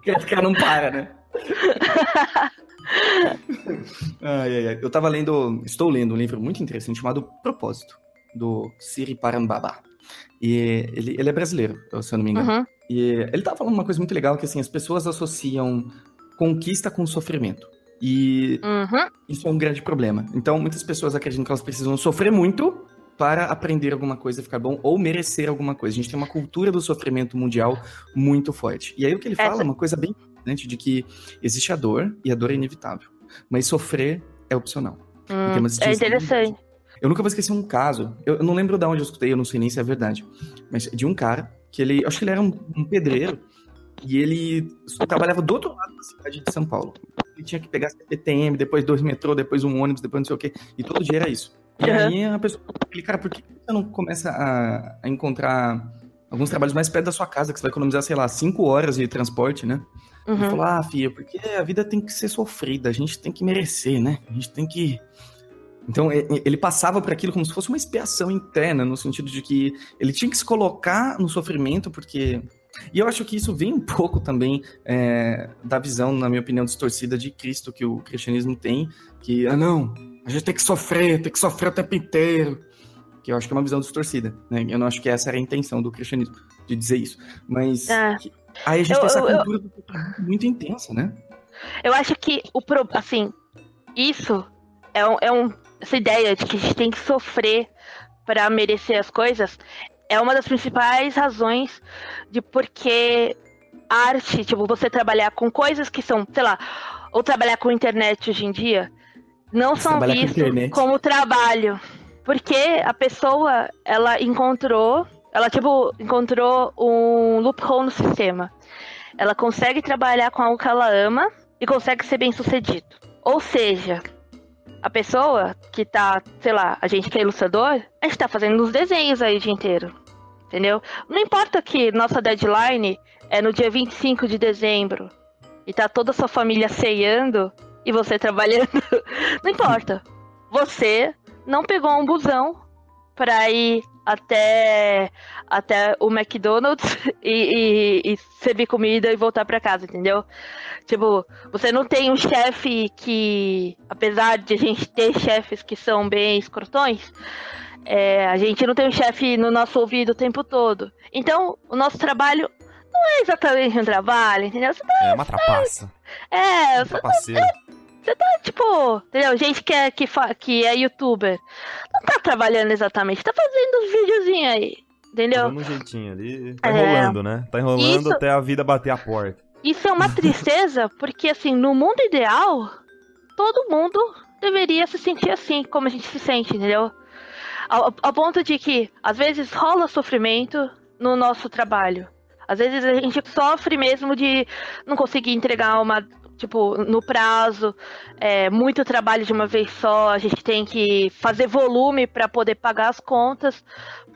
que cara não para, né? ai, ai, ai. Eu tava lendo, estou lendo um livro muito interessante chamado Propósito, do Siri Parambaba. E ele, ele é brasileiro, se eu não me engano. Uhum. E ele tava falando uma coisa muito legal, que assim, as pessoas associam conquista com sofrimento. E uhum. isso é um grande problema. Então, muitas pessoas acreditam que elas precisam sofrer muito para aprender alguma coisa, ficar bom, ou merecer alguma coisa. A gente tem uma cultura do sofrimento mundial muito forte. E aí o que ele fala Essa... é uma coisa bem importante de que existe a dor e a dor é inevitável, mas sofrer é opcional. Hum, é interessante. Eu nunca vou esquecer um caso, eu, não lembro de onde eu escutei, eu não sei nem se é verdade, mas de um cara que ele, acho que ele era um, um pedreiro e ele trabalhava do outro lado da cidade de São Paulo. Ele tinha que pegar CPTM, depois dois metrô, depois um ônibus, depois não sei o quê, e todo dia era isso. E uhum. aí a pessoa, ele, cara, por que você não começa a, a encontrar alguns trabalhos mais perto da sua casa, que você vai economizar, sei lá, cinco horas de transporte, né? Uhum. Ele falou, ah, filha, porque a vida tem que ser sofrida, a gente tem que merecer, né? A gente tem que. Então, ele passava por aquilo como se fosse uma expiação interna, no sentido de que ele tinha que se colocar no sofrimento, porque. E eu acho que isso vem um pouco também é, da visão, na minha opinião, distorcida de Cristo que o cristianismo tem, que, ah, não, a gente tem que sofrer, tem que sofrer o tempo inteiro. Que eu acho que é uma visão distorcida, né? Eu não acho que essa era a intenção do cristianismo, de dizer isso. Mas. É. Aí a gente eu, tem essa cultura eu, muito intensa, né? Eu acho que o pro, assim, isso é, um, é um, essa ideia de que a gente tem que sofrer para merecer as coisas é uma das principais razões de porque arte, tipo, você trabalhar com coisas que são, sei lá, ou trabalhar com internet hoje em dia, não são vistos com como trabalho. Porque a pessoa, ela encontrou ela, tipo, encontrou um loophole no sistema. Ela consegue trabalhar com algo que ela ama e consegue ser bem sucedido. Ou seja, a pessoa que tá, sei lá, a gente que é ilustrador, a gente tá fazendo os desenhos aí o dia inteiro. Entendeu? Não importa que nossa deadline é no dia 25 de dezembro e tá toda a sua família ceando e você trabalhando. Não importa. Você não pegou um busão para ir até, até o McDonald's e, e, e servir comida e voltar para casa, entendeu? Tipo, você não tem um chefe que, apesar de a gente ter chefes que são bem escrotões, é, a gente não tem um chefe no nosso ouvido o tempo todo. Então, o nosso trabalho não é exatamente um trabalho, entendeu? Você tá, É uma trapaça. é, Um você trapaceiro. você tá, tipo, entendeu? Gente que é, que, fa- que é youtuber. Não tá trabalhando exatamente, tá fazendo os videozinhos aí. Entendeu? Dando um jeitinho ali. Tá É. enrolando, né? Tá enrolando Isso- até a vida bater a porta. Isso é uma tristeza, porque assim, no mundo ideal, todo mundo deveria se sentir assim, como a gente se sente, entendeu? Ao, ao ponto de que, às vezes, rola sofrimento no nosso trabalho. Às vezes a gente sofre mesmo de não conseguir entregar uma. Tipo, no prazo, é, muito trabalho de uma vez só, a gente tem que fazer volume para poder pagar as contas,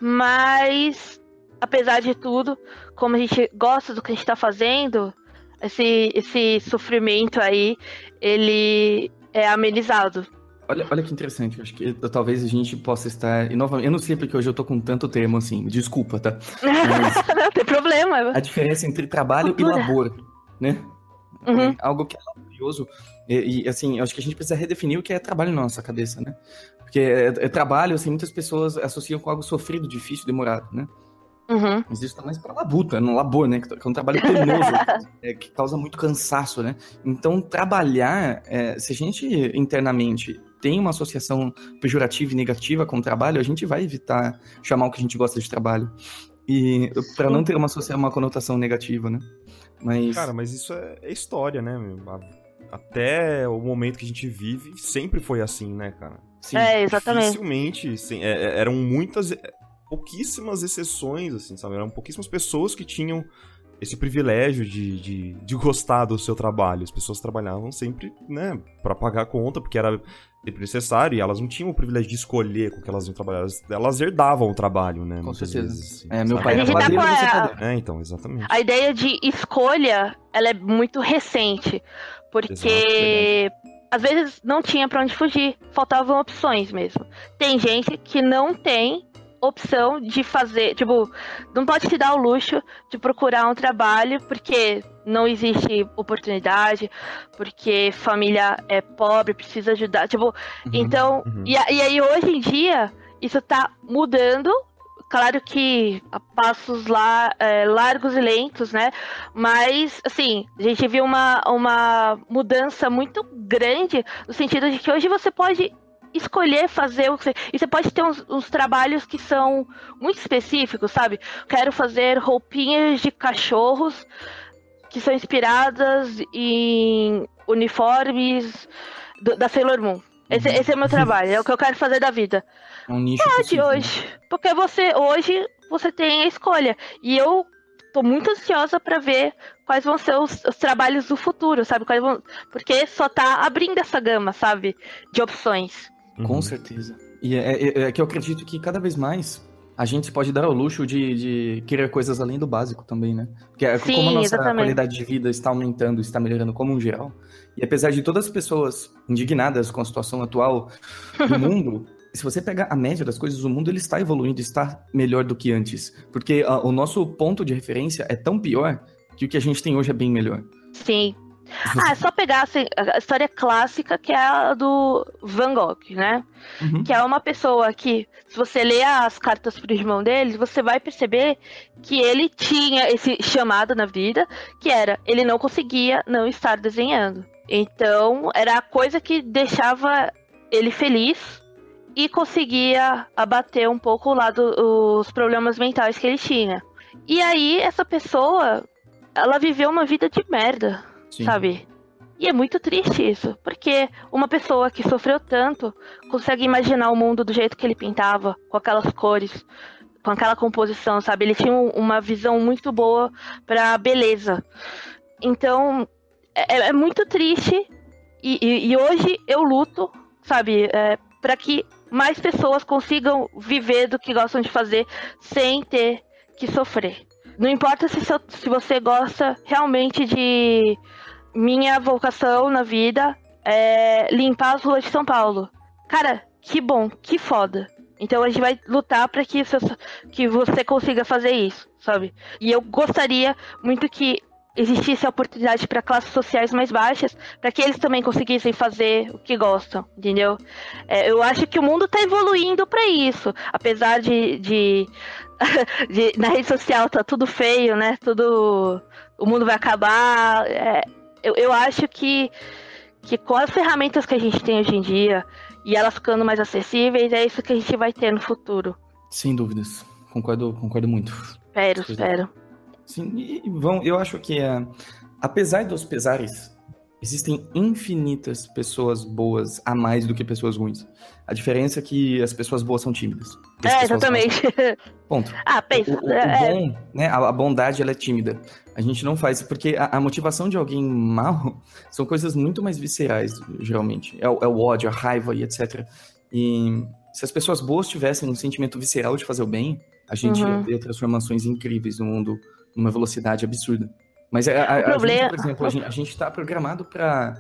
mas apesar de tudo, como a gente gosta do que a gente tá fazendo, esse, esse sofrimento aí, ele é amenizado. Olha, olha que interessante, eu acho que talvez a gente possa estar. E novamente, eu não sei porque hoje eu tô com tanto termo assim, desculpa, tá? Mas não tem problema. a diferença entre trabalho e Cultura. labor, né? Uhum. É algo que é laborioso. E, e, assim, acho que a gente precisa redefinir o que é trabalho na nossa cabeça, né? Porque é, é trabalho, assim, muitas pessoas associam com algo sofrido, difícil, demorado, né? Uhum. Mas isso tá mais pra labuta, no labor, né? Que é um trabalho penoso, é, que causa muito cansaço, né? Então, trabalhar, é, se a gente internamente tem uma associação pejorativa e negativa com o trabalho, a gente vai evitar chamar o que a gente gosta de trabalho. E para não ter uma, uma conotação negativa, né? Mas. Cara, mas isso é, é história, né, meu? Até o momento que a gente vive, sempre foi assim, né, cara? sim. É, exatamente. Dificilmente, sim, é- é- eram muitas, é, pouquíssimas exceções, assim, sabe? Eram pouquíssimas pessoas que tinham esse privilégio de, de, de gostar do seu trabalho. As pessoas trabalhavam sempre, né, pra pagar a conta, porque era sempre necessário, e elas não tinham o privilégio de escolher com que elas iam trabalhar. Elas, elas herdavam o trabalho, né? Com muitas certeza. vezes, assim, É, meu sabe? pai era gente tá a- padeiro. É, então, exatamente. A ideia de escolha, ela é muito recente, porque Exato, às vezes não tinha pra onde fugir, faltavam opções mesmo. Tem gente que não tem opção de fazer, tipo, não pode se dar o luxo de procurar um trabalho porque não existe oportunidade, porque família é pobre, precisa ajudar, tipo, então, uhum. e, e aí hoje em dia isso tá mudando. Claro que a passos lá, é, largos e lentos, né? Mas, assim, a gente viu uma, uma mudança muito grande no sentido de que hoje você pode escolher fazer o que você. E você pode ter uns, uns trabalhos que são muito específicos, sabe? Quero fazer roupinhas de cachorros que são inspiradas em uniformes do- da Sailor Moon. Esse, esse é o meu trabalho, é o que eu quero fazer da vida. É um nicho de possível, né? hoje. Porque você hoje você tem a escolha. E eu tô muito ansiosa pra ver quais vão ser os, os trabalhos do futuro, sabe? Quais vão... Porque só tá abrindo essa gama, sabe? De opções. Com Uhum. certeza. E é, é- é que eu acredito que cada vez mais a gente pode dar ao luxo de, de querer coisas além do básico também, né? Porque é Sim, como a nossa exatamente. qualidade de vida está aumentando, está melhorando como um geral, e apesar de todas as pessoas indignadas com a situação atual do mundo, se você pegar a média das coisas, o mundo ele está evoluindo, está melhor do que antes. Porque ah, o nosso ponto de referência é tão pior que o que a gente tem hoje é bem melhor. Sim. Ah, é só pegar assim, a história clássica que é a do Van Gogh, né? Uhum. Que é uma pessoa que, se você ler as cartas pro irmão dele, você vai perceber que ele tinha esse chamado na vida, que era ele não conseguia não estar desenhando. Então, era a coisa que deixava ele feliz e conseguia abater um pouco o lado os problemas mentais que ele tinha. E aí, essa pessoa, ela viveu uma vida de merda Sim. sabe? E é muito triste isso, porque uma pessoa que sofreu tanto consegue imaginar o mundo do jeito que ele pintava, com aquelas cores, com aquela composição, sabe? Ele tinha um- uma visão muito boa pra beleza. Então, é, é muito triste e, e- e hoje eu luto, sabe? É, para que mais pessoas consigam viver do que gostam de fazer sem ter que sofrer. Não importa se, se você gosta realmente de minha vocação na vida é limpar as ruas de São Paulo. Cara, que bom, que foda. Então a gente vai lutar para que, que você consiga fazer isso, sabe? E eu gostaria muito que existisse a oportunidade para classes sociais mais baixas, para que eles também conseguissem fazer o que gostam, entendeu? É, eu acho que o mundo está evoluindo para isso, apesar de, de, de, na rede social tá tudo feio, né? Tudo, o mundo vai acabar. É, eu, eu acho que que com as ferramentas que a gente tem hoje em dia e elas ficando mais acessíveis, é isso que a gente vai ter no futuro. Sem dúvidas. Concordo, concordo muito. Espero, espero. Sim, e vão, eu acho que é, apesar dos pesares, existem infinitas pessoas boas a mais do que pessoas ruins. A diferença é que as pessoas boas são tímidas. É, exatamente. Ponto. Ah, pensa. O, o, o é, bom, né, a, bondade, ela é tímida. A gente não faz, porque a, a, motivação de alguém mal são coisas muito mais viscerais, geralmente. É, o, é o ódio, a raiva e etc. E se as pessoas boas tivessem um sentimento visceral de fazer o bem, a gente uhum. ia ver transformações incríveis no mundo numa velocidade absurda. Mas a, a, a gente, por exemplo, a gente está programado para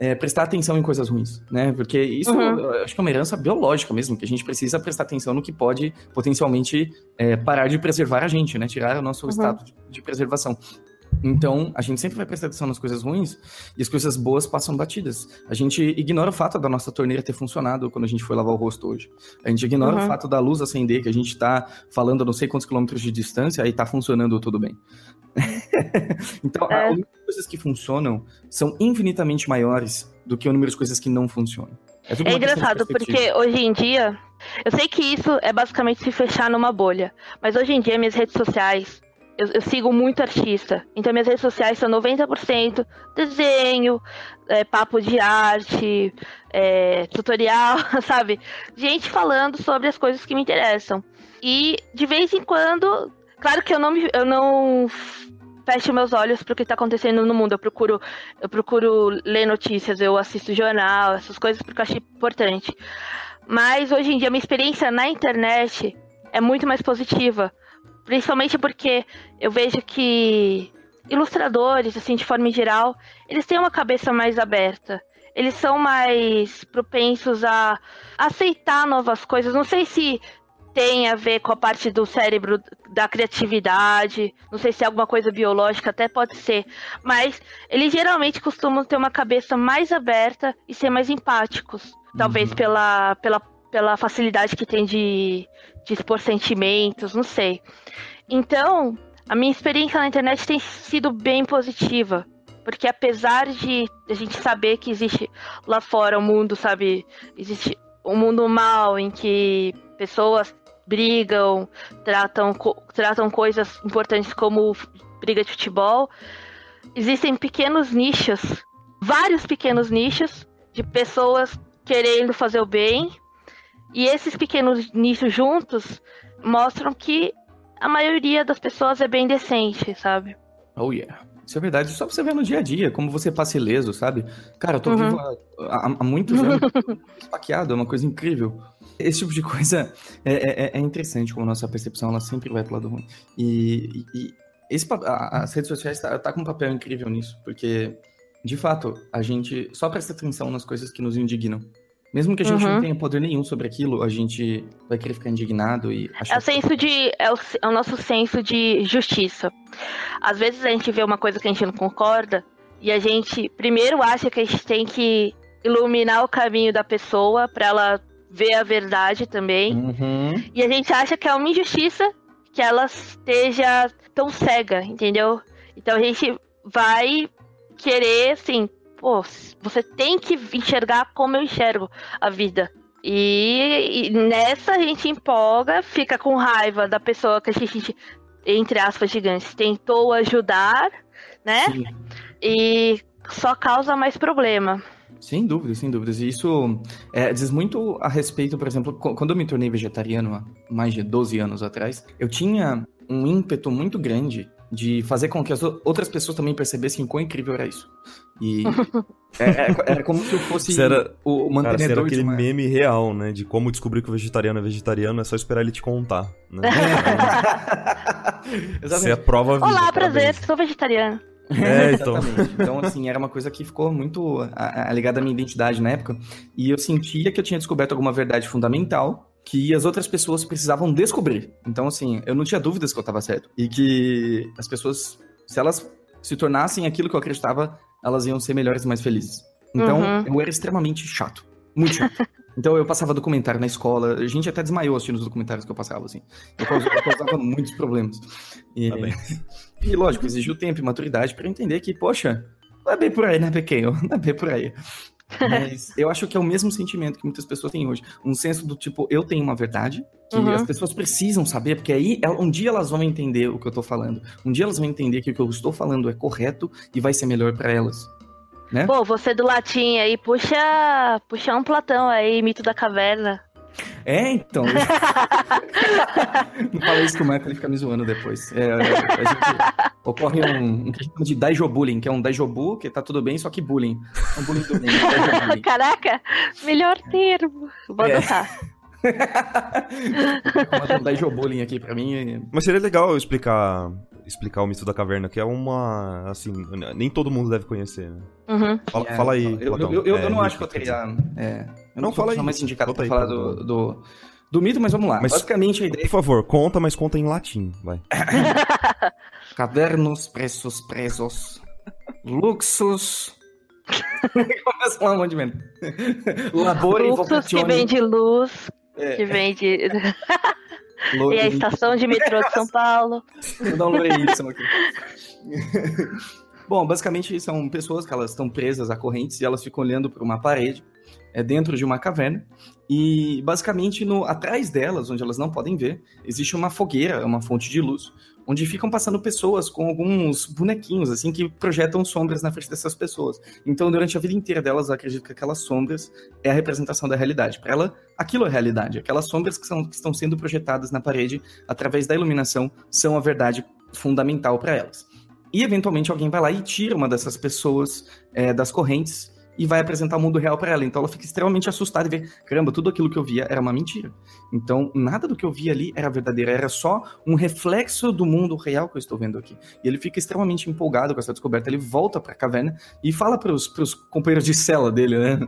é, prestar atenção em coisas ruins, né? Porque isso uhum. acho que é uma herança biológica mesmo, que a gente precisa prestar atenção no que pode potencialmente é, parar de preservar a gente, né? Tirar o nosso uhum. estado de, de preservação. Então, a gente sempre vai prestar atenção nas coisas ruins e as coisas boas passam batidas. A gente ignora o fato da nossa torneira ter funcionado quando a gente foi lavar o rosto hoje. A gente ignora uhum. o fato da luz acender, que a gente tá falando a não sei quantos quilômetros de distância, aí tá funcionando tudo bem. então, é. as coisas que funcionam são infinitamente maiores do que o número de coisas que não funcionam. É, é engraçado, porque hoje em dia, eu sei que isso é basicamente se fechar numa bolha, mas hoje em dia minhas redes sociais eu, eu, sigo muito artista. Então minhas redes sociais são 90% desenho, é, papo de arte, é, tutorial, sabe? Gente falando sobre as coisas que me interessam. E de vez em quando, claro que eu não, eu não fecho meus olhos para o que está acontecendo no mundo. Eu procuro, eu procuro ler notícias, eu assisto jornal, essas coisas porque eu acho importante. Mas hoje em dia, minha experiência na internet é muito mais positiva. Principalmente porque eu vejo que ilustradores, assim, de forma geral, eles têm uma cabeça mais aberta. Eles são mais propensos a aceitar novas coisas. Não sei se tem a ver com a parte do cérebro da criatividade, não sei se é alguma coisa biológica, até pode ser, mas eles geralmente costumam ter uma cabeça mais aberta e ser mais empáticos, talvez uhum. pela, pela, pela facilidade que tem de, de expor sentimentos, não sei. Então, a minha experiência na internet tem sido bem positiva. Porque apesar de a gente saber que existe lá fora o um mundo, sabe, existe um mundo mal em que pessoas brigam, tratam, tratam coisas importantes como briga de futebol, existem pequenos nichos, vários pequenos nichos de pessoas querendo fazer o bem e esses pequenos nichos juntos mostram que a maioria das pessoas é bem decente, sabe? Oh yeah. Isso é verdade, só você ver no dia a dia, como você passa ileso, sabe? Cara, eu tô uhum. vivo há, há, muitos anos, esfaqueado, é uma coisa incrível. Esse tipo de coisa é, é, é, interessante, como a nossa percepção, ela sempre vai pro lado ruim. E, e esse, a, as redes sociais tá, tá com um papel incrível nisso, porque, de fato, a gente só presta atenção nas coisas que nos indignam. Mesmo que a gente uhum. não tenha poder nenhum sobre aquilo, a gente vai querer ficar indignado e achar. É o senso de. É o, é o nosso senso de justiça. Às vezes a gente vê uma coisa que a gente não concorda e a gente primeiro acha que a gente tem que iluminar o caminho da pessoa para ela ver a verdade também. Uhum. E a gente acha que é uma injustiça que ela esteja tão cega, entendeu? Então a gente vai querer, assim, pô, você tem que enxergar como eu enxergo a vida. E, e, nessa a gente empolga, fica com raiva da pessoa que a gente, entre aspas, gigantes, tentou ajudar, né? Sim. E só causa mais problema. Sem dúvida, sem dúvidas. E isso é, diz muito a respeito, por exemplo, quando eu me tornei vegetariano há mais de 12 anos atrás, eu tinha um ímpeto muito grande de fazer com que as outras pessoas também percebessem quão incrível era isso. E era, é, é, era como se eu fosse era, o mantenedor cara, era aquele uma... meme real, né? De como descobrir que o vegetariano é vegetariano, é só esperar ele te contar. Né? Você é a prova viva. Olá, prazer, sou vegetariano. É, então. Exatamente. Então, assim, era uma coisa que ficou muito ligada à minha identidade na época. E eu sentia que eu tinha descoberto alguma verdade fundamental que as outras pessoas precisavam descobrir. Então, assim, eu não tinha dúvidas que eu estava certo. E que as pessoas, se elas se tornassem aquilo que eu acreditava, elas iam ser melhores e mais felizes. Então, Uhum. eu era extremamente chato. Muito chato. Então, eu passava documentário na escola. A gente até desmaiou assistindo os documentários que eu passava, assim. Eu causava, eu causava muitos problemas. E, Tá bem. e, lógico, exigiu tempo e maturidade pra eu entender que, poxa, não é bem por aí, né, pequeno? Não é bem por aí. Mas eu acho que é o mesmo sentimento que muitas pessoas têm hoje. Um senso do tipo, eu tenho uma verdade, que Uhum. as pessoas precisam saber, porque aí el- um dia elas vão entender o que eu tô falando. Um dia elas vão entender que o que eu estou falando é correto e vai ser melhor pra elas. Né? Pô, você do latim aí, puxa, puxa um Platão aí, mito da caverna. É, então. Não fala isso que o Michael ele fica me zoando depois. É, a gente, ocorre um, um que a gente chama de daijobullying, que é um daijobu, que tá tudo bem, só que bullying. É um bullying do bem, um. Caraca, melhor termo. Vou É. adotar. Manda um daijobullying aqui pra mim. Mas seria legal eu explicar, explicar o mito da caverna, que é uma. Assim, nem todo mundo deve conhecer, né? Uhum. Fala, É, fala aí. Eu, eu, eu, eu É, não acho que eu teria. É, eu Não, a fala aí. mais indicada pra aí, falar do, do, do mito, mas vamos lá. Mas- Basicamente a ideia Por favor, conta, mas conta em latim, vai. é cavernos preços presos. Luxus. Começa lá um monte de menos. Labor Fluxos que vem de luz, É, que vem de. e a estação de metrô de São Paulo. Vou dar um Loreilson aqui. Bom, basicamente são pessoas que elas estão presas a correntes e elas ficam olhando para uma parede é, dentro de uma caverna. E basicamente no, atrás delas, onde elas não podem ver, existe uma fogueira, uma fonte de luz, onde ficam passando pessoas com alguns bonequinhos assim que projetam sombras na frente dessas pessoas. Então, durante a vida inteira delas, ela acredita que aquelas sombras é a representação da realidade. Para ela, aquilo é realidade. Aquelas sombras que, são, que estão sendo projetadas na parede através da iluminação são a verdade fundamental para elas. E eventualmente alguém vai lá e tira uma dessas pessoas é, das correntes e vai apresentar o mundo real para ela. Então ela fica extremamente assustada e vê, caramba, tudo aquilo que eu via era uma mentira. Então nada do que eu via ali era verdadeiro, era só um reflexo do mundo real que eu estou vendo aqui. E ele fica extremamente empolgado com essa descoberta. Ele volta para a caverna e fala para os companheiros de cela dele, né?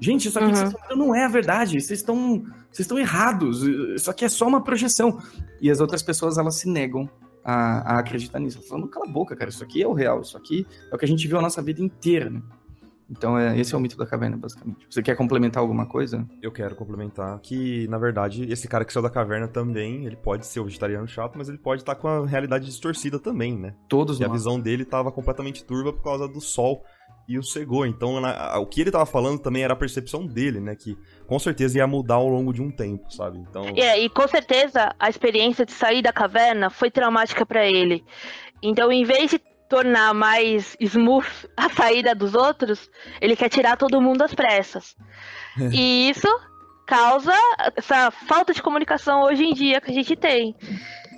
Gente, isso aqui que Uhum. vocês estão não é a verdade. Vocês estão, vocês estão errados. Isso aqui é só uma projeção. E as outras pessoas elas se negam a, a acreditar nisso. Ela Falando, cala a boca, cara, isso aqui é o real, isso aqui é o que a gente viu a nossa vida inteira, né? Então, é, esse é o mito da caverna, basicamente. Você quer complementar alguma coisa? Eu quero complementar que, na verdade, esse cara que saiu da caverna também, ele pode ser o vegetariano chato, mas ele pode estar com a realidade distorcida também, né? Todos E a nós. visão dele estava completamente turva por causa do sol e o cegou. Então, na- o que ele tava falando também era a percepção dele, né? Que com certeza ia mudar ao longo de um tempo, sabe? Então, É, e com certeza a experiência de sair da caverna foi traumática pra ele. Então, em vez de tornar mais smooth a saída dos outros, ele quer tirar todo mundo às pressas. E isso causa essa falta de comunicação hoje em dia que a gente tem.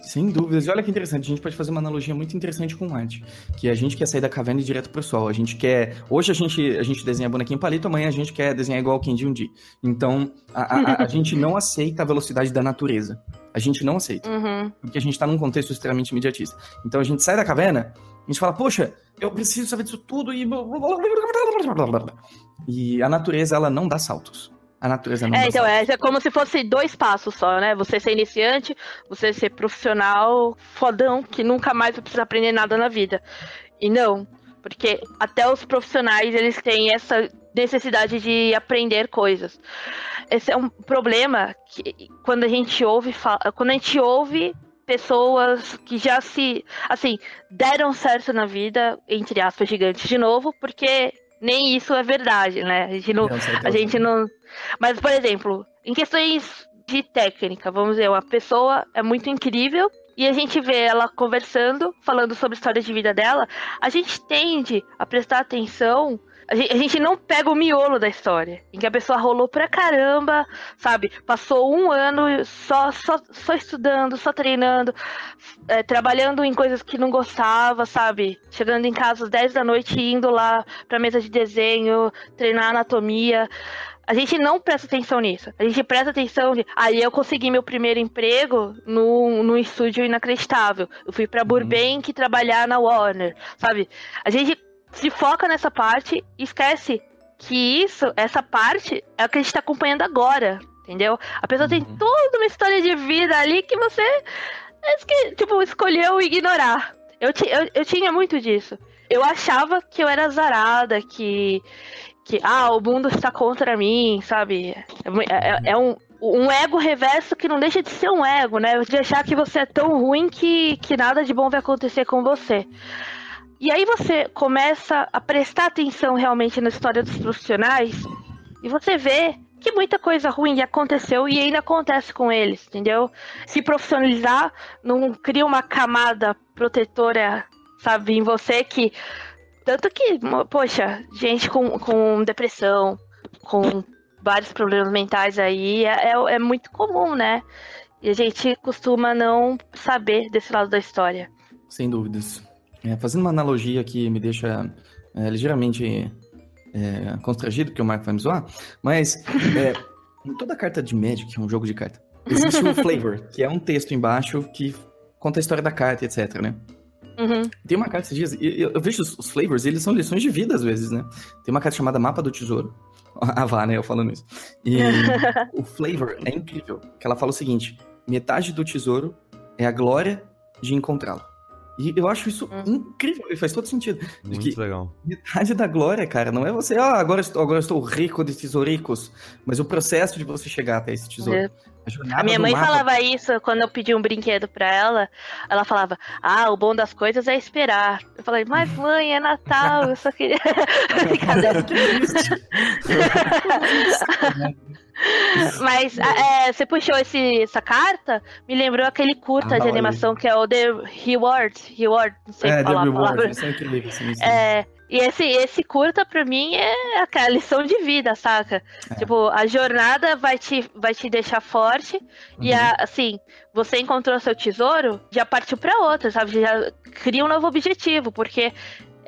Sem dúvidas. E olha que interessante, a gente pode fazer uma analogia muito interessante com arte. Que a gente quer sair da caverna e ir direto pro sol. A gente quer. Hoje a gente, a gente desenha bonequinho palito, amanhã a gente quer desenhar igual o Kenji um dia. Então, a, a- a- gente não aceita a velocidade da natureza. A gente não aceita. Uhum. Porque a gente tá num contexto extremamente imediatista. Então a gente sai da caverna, a gente fala, poxa, eu preciso saber disso tudo e. E a natureza, ela não dá saltos. A natureza não É, então, é, é como se fosse dois passos só, né? Você ser iniciante, você ser profissional fodão, que nunca mais vai precisar aprender nada na vida. E não, porque até os profissionais, eles têm essa necessidade de aprender coisas. Esse é um problema que quando a gente ouve, quando a gente ouve pessoas que já se, assim, deram certo na vida, entre aspas, gigantes de novo, porque nem isso é verdade, né? A gente não, Não, a gente não. Mas, por exemplo, em questões de técnica, vamos dizer, uma pessoa é muito incrível e a gente vê ela conversando, falando sobre a história de vida dela, a gente tende a prestar atenção. A gente, a gente não pega o miolo da história, em que a pessoa rolou pra caramba, sabe? Passou um ano só, só, só estudando, só treinando, é, trabalhando em coisas que não gostava, sabe? Chegando em casa às 10 da noite, indo lá pra mesa de desenho, treinar anatomia. A gente não presta atenção nisso. A gente presta atenção de. Aí eu consegui meu primeiro emprego no, no estúdio inacreditável. Eu fui pra Burbank trabalhar na Warner, sabe? A gente se foca nessa parte e esquece que isso, essa parte, é o que a gente tá acompanhando agora. entendeu? A pessoa tem Uhum. toda uma história de vida ali que você, esque- tipo, escolheu ignorar. Eu, eu, eu tinha muito disso. Eu achava que eu era azarada, que, que ah, o mundo está contra mim, sabe? É, mu- é- é um, um ego reverso que não deixa de ser um ego, né? De achar que você é tão ruim que, que nada de bom vai acontecer com você. E aí você começa a prestar atenção realmente na história dos profissionais e você vê que muita coisa ruim aconteceu e ainda acontece com eles, entendeu? Se profissionalizar não cria uma camada protetora, sabe, em você que. Tanto que, poxa, gente com, com depressão, com vários problemas mentais aí, é, é, é muito comum, né? E a gente costuma não saber desse lado da história. Sem dúvidas. É, fazendo uma analogia que me deixa é, ligeiramente é, constrangido, porque o Marco vai me zoar, mas é, em toda carta de Magic, um jogo de carta, existe o flavor, que é um texto embaixo que conta a história da carta, etc, né? Uhum. Tem uma carta esses dias, eu, eu vejo os, os flavors, eles são lições de vida às vezes, né? Tem uma carta chamada Mapa do Tesouro. Ah, vá, né? Eu falando isso. E o flavor é incrível, que ela fala o seguinte: metade do tesouro é a glória de encontrá-lo. E eu acho isso Hum. incrível, e faz todo sentido. Muito que- legal. Metade da glória, cara, não é você, ah, agora estou, agora estou rico de tesouricos, mas o processo de você chegar até esse tesouro. É. A minha mãe mapa- falava isso quando eu pedi um brinquedo pra ela. Ela falava: Ah, o bom das coisas é esperar. Eu falei: Mas mãe, é Natal, eu só queria. Brincadeira. Que triste. Mas é, você puxou esse, essa carta, me lembrou aquele curta Ah, de olha. animação que é o The Reward. Reward, não sei É, The falar a Reward, palavra. é É, e esse, esse curta, pra mim, é aquela lição de vida, saca? É. Tipo, a jornada vai te, vai te deixar forte. E, Uhum. a- assim, você encontrou seu tesouro, já partiu pra outra, sabe? Já cria um novo objetivo, porque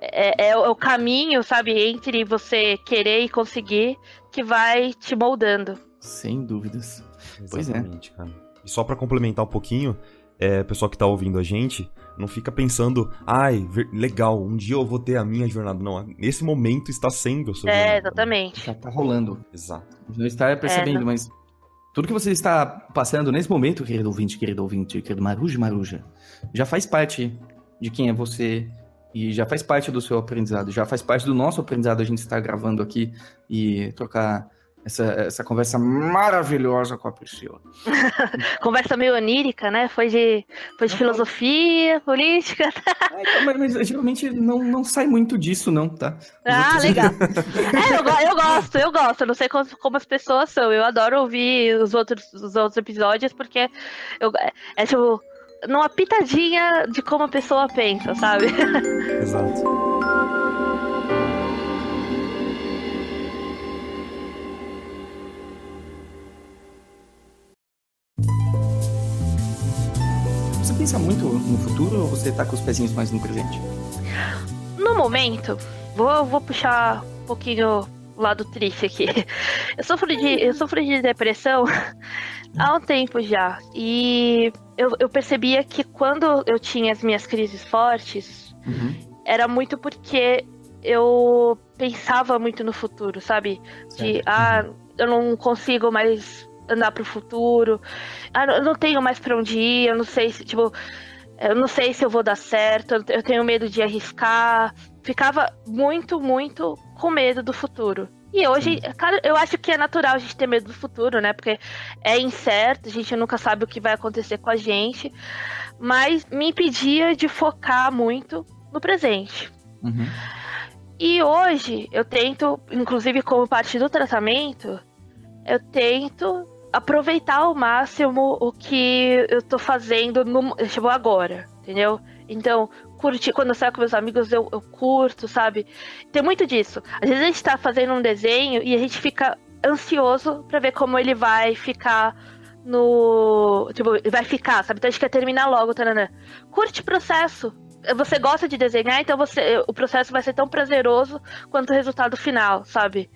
é, é o caminho, sabe, entre você querer e conseguir que vai te moldando. Sem dúvidas. Pois é. Exatamente, cara. E só pra complementar um pouquinho, é, pessoal que tá ouvindo a gente, não fica pensando, ai, ver- legal, um dia eu vou ter a minha jornada. Não, nesse momento está sendo a sua É, jornada. exatamente. Já tá rolando. Exato. Não está percebendo, É, não- mas tudo que você está passando nesse momento, querido ouvinte, querido ouvinte, querido Maruja Maruja, já faz parte de quem é você e já faz parte do seu aprendizado, já faz parte do nosso aprendizado a gente estar gravando aqui e trocar essa, essa conversa maravilhosa com a Priscila. Conversa meio onírica, né? Foi de, foi de Não, filosofia, política. Ah, então, mas, mas geralmente não, não sai muito disso, não, tá? Ah, legal. É, eu, eu gosto, eu gosto. Eu não sei como, como as pessoas são. Eu adoro ouvir os outros, os outros episódios, porque eu, é tipo numa pitadinha de como a pessoa pensa, sabe? Exato. Pensa muito no futuro ou você tá com os pezinhos mais no presente? No momento, vou, vou puxar um pouquinho o lado triste aqui. Eu sofro de, eu sofro de depressão há um tempo já. E eu, eu percebia que quando eu tinha as minhas crises fortes, Uhum. era muito porque eu pensava muito no futuro, sabe? De, Certo. ah, eu não consigo mais andar pro futuro, ah, eu não tenho mais pra onde ir, eu não sei se, tipo, eu não sei se eu vou dar certo, eu tenho medo de arriscar. Ficava muito, muito com medo do futuro. E hoje, cara, eu acho que é natural a gente ter medo do futuro, né? Porque é incerto, a gente nunca sabe o que vai acontecer com a gente. Mas me impedia de focar muito no presente. Uhum. E hoje eu tento, inclusive como parte do tratamento, eu tento aproveitar ao máximo o que eu tô fazendo no, tipo, agora, entendeu? Então, curtir, quando eu saio com meus amigos, eu, eu curto, sabe? Tem muito disso. Às vezes a gente tá fazendo um desenho e a gente fica ansioso pra ver como ele vai ficar no. Tipo, vai ficar, sabe? Então a gente quer terminar logo, taranã. Curte o processo. Você gosta de desenhar, então você, o processo vai ser tão prazeroso quanto o resultado final, sabe?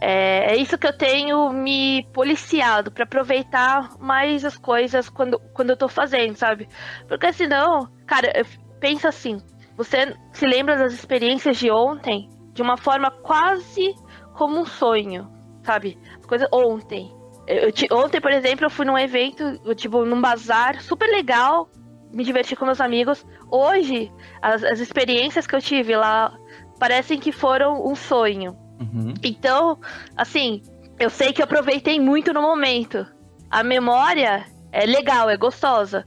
É, é isso que eu tenho me policiado pra aproveitar mais as coisas quando, quando eu tô fazendo, sabe? Porque senão, cara, eu- pensa assim: você se lembra das experiências de ontem de uma forma quase como um sonho, sabe? As coisas ontem. Eu, ti- ontem, por exemplo, eu fui num evento, eu, tipo, num bazar super legal, me diverti com meus amigos. Hoje, as, as experiências que eu tive lá parecem que foram um sonho. Uhum. Então, assim, eu sei que eu aproveitei muito no momento. A memória é legal, é gostosa,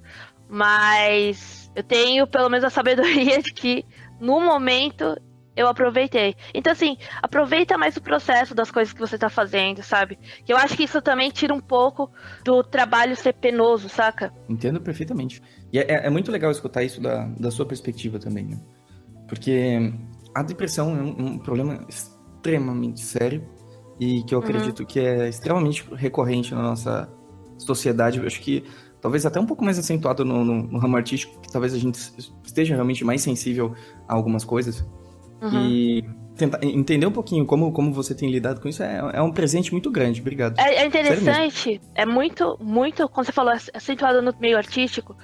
mas eu tenho pelo menos a sabedoria de que no momento eu aproveitei. Então, assim, aproveita mais o processo das coisas que você tá fazendo, sabe? Que eu acho que isso também tira um pouco do trabalho ser penoso, saca? Entendo perfeitamente. E é, é- é muito legal escutar isso da, da sua perspectiva também, né? Porque a depressão é um, um problema extremamente sério e que eu Uhum. acredito que é extremamente recorrente na nossa sociedade. Eu acho que talvez até um pouco mais acentuado no, no- no ramo artístico, que talvez a gente esteja realmente mais sensível a algumas coisas. Uhum. E tentar entender um pouquinho como, como você tem lidado com isso é, é um presente muito grande. Obrigado. É, é interessante, é muito, muito, como você falou, acentuado no meio artístico.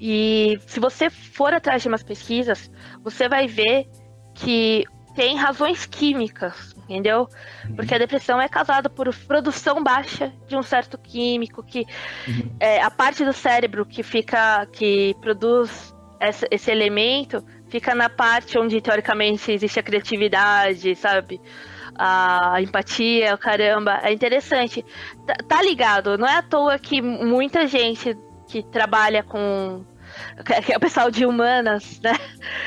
E se você for atrás de umas pesquisas, você vai ver que tem razões químicas, entendeu? Porque a depressão é causada por produção baixa de um certo químico, que Uhum. é, a parte do cérebro que fica, que produz essa- esse elemento, fica na parte onde teoricamente existe a criatividade, sabe? A empatia, o caramba, é interessante. Tá, tá ligado? Não é à toa que muita gente que trabalha com. Que é o pessoal de humanas, né?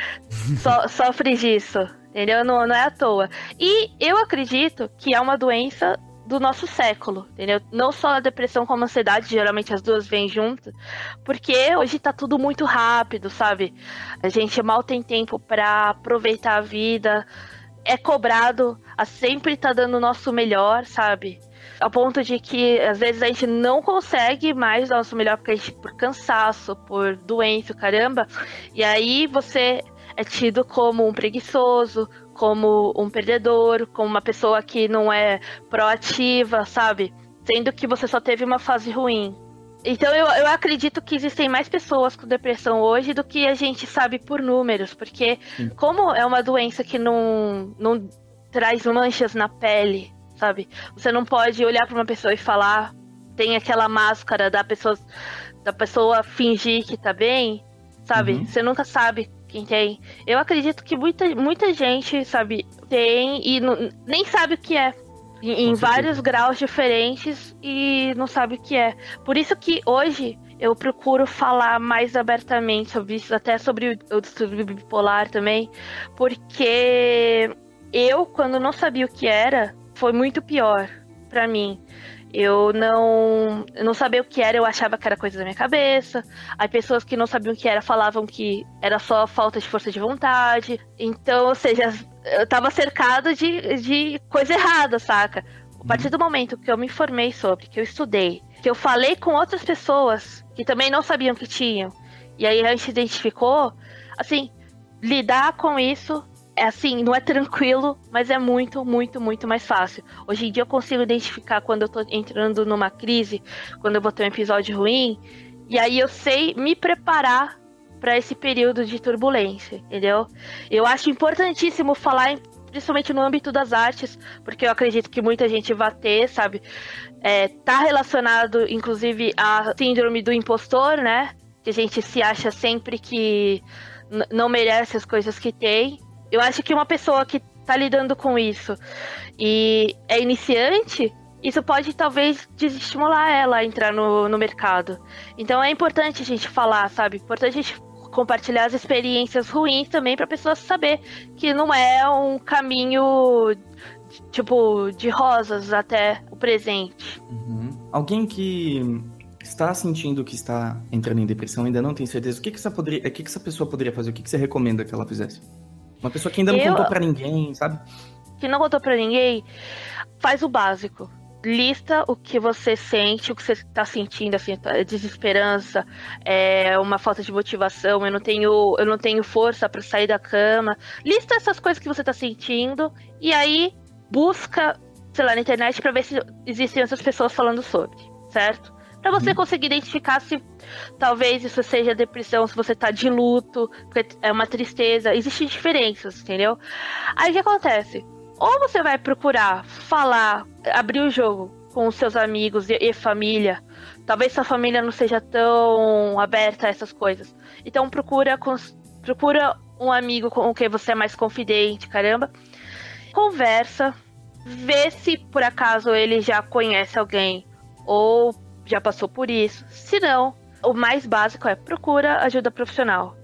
so- sofre disso. Entendeu? Não, não é à toa. E eu acredito que é uma doença do nosso século, entendeu? Não só a depressão como a ansiedade, geralmente as duas vêm juntas, porque hoje tá tudo muito rápido, sabe? A gente mal tem tempo pra aproveitar a vida, é cobrado a sempre tá dando o nosso melhor, sabe? Ao ponto de que às vezes a gente não consegue mais dar o nosso melhor porque a gente, por cansaço, por doença, caramba. E aí você é tido como um preguiçoso, como um perdedor, como uma pessoa que não é proativa, sabe? Sendo que você só teve uma fase ruim. Então eu, eu acredito que existem mais pessoas com depressão hoje do que a gente sabe por números, porque Sim. como é uma doença que não, não traz manchas na pele, sabe? Você não pode olhar para uma pessoa e falar, tem aquela máscara da pessoa, da pessoa fingir que tá bem, sabe? Uhum. Você nunca sabe quem tem. Eu acredito que muita, muita gente, sabe, tem e não- nem sabe o que é. Em, em vários graus diferentes e não sabe o que é. Por isso que hoje eu procuro falar mais abertamente sobre isso, até sobre o, o distúrbio bipolar também, porque eu, quando não sabia o que era, foi muito pior pra mim. Eu não, eu não sabia o que era, eu achava que era coisa da minha cabeça. Aí pessoas que não sabiam o que era falavam que era só falta de força de vontade. Então, ou seja, eu tava cercado de, de coisa errada, saca? A partir do momento que eu me informei sobre, que eu estudei, que eu falei com outras pessoas que também não sabiam que tinham, e aí a gente identificou, assim, lidar com isso é assim, não é tranquilo, mas é muito, muito, muito mais fácil. Hoje em dia eu consigo identificar quando eu tô entrando numa crise, quando eu vou ter um episódio ruim, e aí eu sei me preparar para esse período de turbulência, entendeu? Eu acho importantíssimo falar, principalmente no âmbito das artes, porque eu acredito que muita gente vai ter, sabe? É, tá relacionado, inclusive, à síndrome do impostor, né? Que a gente se acha sempre que não merece as coisas que tem. Eu acho que uma pessoa que tá lidando com isso e é iniciante, isso pode talvez desestimular ela a entrar no, no mercado. Então é importante a gente falar, sabe? Importante a gente compartilhar as experiências ruins também para pessoas saber que não é um caminho tipo de rosas até o presente. Uhum. Alguém que está sentindo que está entrando em depressão ainda não tem certeza, o que, que, essa, poderia, o que, que essa pessoa poderia fazer? O que, que você recomenda que ela fizesse? Uma pessoa que ainda não Eu- contou pra ninguém, sabe? que não contou pra ninguém, faz o básico. Lista o que você sente, o que você tá sentindo, assim, tá- desesperança, é uma falta de motivação, eu não tenho, eu não tenho força pra sair da cama. Lista essas coisas que você tá sentindo e aí busca, sei lá, na internet pra ver se existem outras pessoas falando sobre, certo? Pra você Uhum. conseguir identificar se talvez isso seja depressão, se você tá de luto, porque é uma tristeza, existem diferenças, entendeu? Aí o que acontece? Ou você vai procurar falar, abrir o jogo com os seus amigos e, e família. Talvez sua família não seja tão aberta a essas coisas. Então procura, procura um amigo com quem você é mais confidente, caramba. Conversa, vê se por acaso ele já conhece alguém ou já passou por isso. Se não, o mais básico é procura ajuda profissional.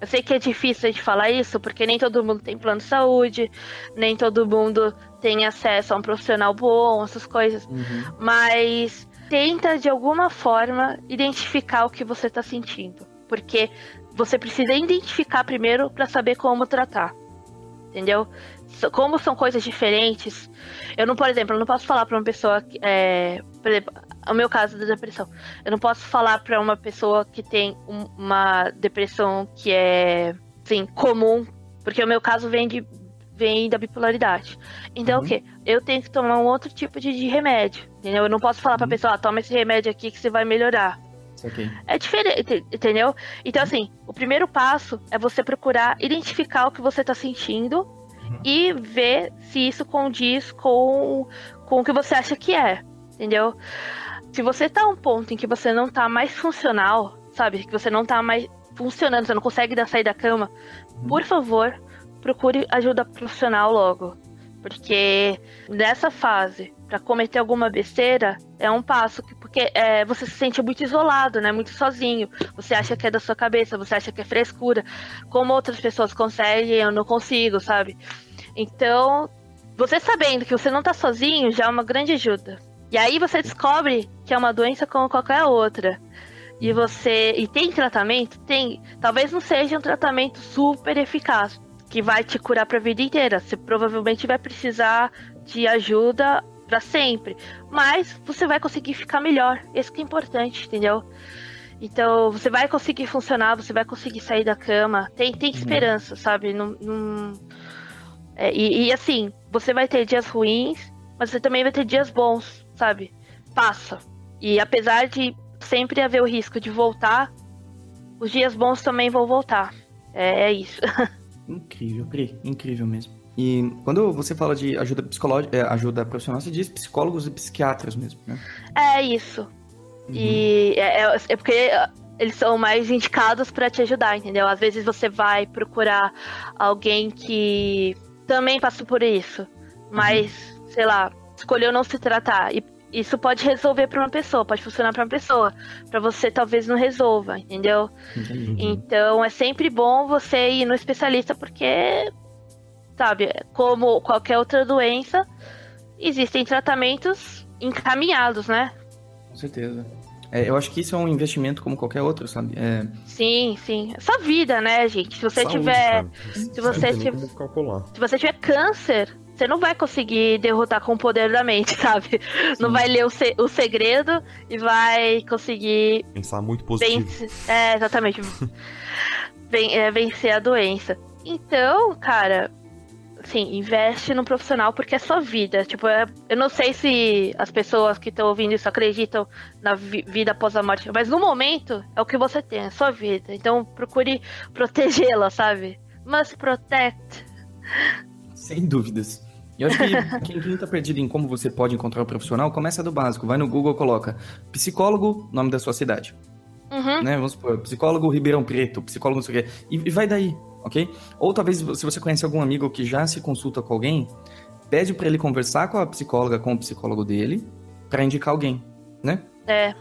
Eu sei que é difícil a gente falar isso, porque nem todo mundo tem plano de saúde, nem todo mundo tem acesso a um profissional bom, essas coisas. Uhum. Mas tenta de alguma forma identificar o que você está sentindo. Porque você precisa identificar primeiro para saber como tratar. Entendeu? Como são coisas diferentes. Eu não, por exemplo, eu não posso falar para uma pessoa. É, por exemplo, o meu caso da depressão. Eu não posso falar para uma pessoa que tem uma depressão que é, assim, comum, porque o meu caso vem de vem da bipolaridade. Então, uhum. o quê? Eu tenho que tomar um outro tipo de, de remédio, entendeu? Eu não posso falar uhum. pra pessoa, ah, toma esse remédio aqui que você vai melhorar. Okay. É diferente, entendeu? Então, assim, o primeiro passo é você procurar identificar o que você tá sentindo uhum. e ver se isso condiz com, com o que você acha que é, entendeu? Se você tá a um ponto em que você não tá mais funcional, sabe? Que você não tá mais funcionando, você não consegue dar sair da cama, uhum. por favor, procure ajuda profissional logo. Porque nessa fase, para cometer alguma besteira, é um passo que, porque é, você se sente muito isolado, né? Muito sozinho. Você acha que é da sua cabeça, você acha que é frescura. Como outras pessoas conseguem, eu não consigo, sabe? Então, você sabendo que você não tá sozinho já é uma grande ajuda. E aí você descobre que é uma doença como qualquer outra. E você. E tem tratamento? Tem. Talvez não seja um tratamento super eficaz, que vai te curar pra vida inteira. Você provavelmente vai precisar de ajuda para sempre. Mas você vai conseguir ficar melhor. Isso que é importante, entendeu? Então, você vai conseguir funcionar, você vai conseguir sair da cama. Tem, tem uhum. esperança, sabe? Não, não... É, e, e assim, você vai ter dias ruins, mas você também vai ter dias bons sabe? Passa. E apesar de sempre haver o risco de voltar, os dias bons também vão voltar. É, é isso. incrível, Pri, incrível mesmo. E quando você fala de ajuda psicológica, é, ajuda profissional, você diz psicólogos e psiquiatras mesmo, né? É isso. Uhum. E é, é, é, porque eles são mais indicados para te ajudar, entendeu? Às vezes você vai procurar alguém que também passou por isso, mas, uhum. sei lá, escolheu não se tratar. E isso pode resolver para uma pessoa, pode funcionar para uma pessoa. Para você talvez não resolva, entendeu? Entendi. Então é sempre bom você ir no especialista porque sabe, como qualquer outra doença, existem tratamentos encaminhados, né? Com certeza. É, eu acho que isso é um investimento como qualquer outro, sabe? É... Sim, sim. Essa vida, né, gente? Se você Saúde, tiver. Se você tiver. Se você tiver câncer, você não vai conseguir derrotar com o poder da mente, sabe? Sim. Não vai ler o, se o segredo e vai conseguir. Pensar muito positivo. Vencer, é, exatamente. Ven é, vencer a doença. Então, cara, assim, investe no profissional porque é sua vida. Tipo, é, eu não sei se as pessoas que estão ouvindo isso acreditam na vi vida após a morte, mas no momento é o que você tem, é sua vida. Então procure protegê-la, sabe? Must protect. Sem dúvidas. E eu acho que quem, quem tá perdido em como você pode encontrar um profissional, começa do básico. Vai no Google, coloca psicólogo, nome da sua cidade. Uhum. Né? Vamos supor, psicólogo Ribeirão Preto, psicólogo não sei o quê. E, e vai daí, ok? Ou talvez, se você conhece algum amigo que já se consulta com alguém, pede para ele conversar com a psicóloga, com o psicólogo dele, para indicar alguém, né? É.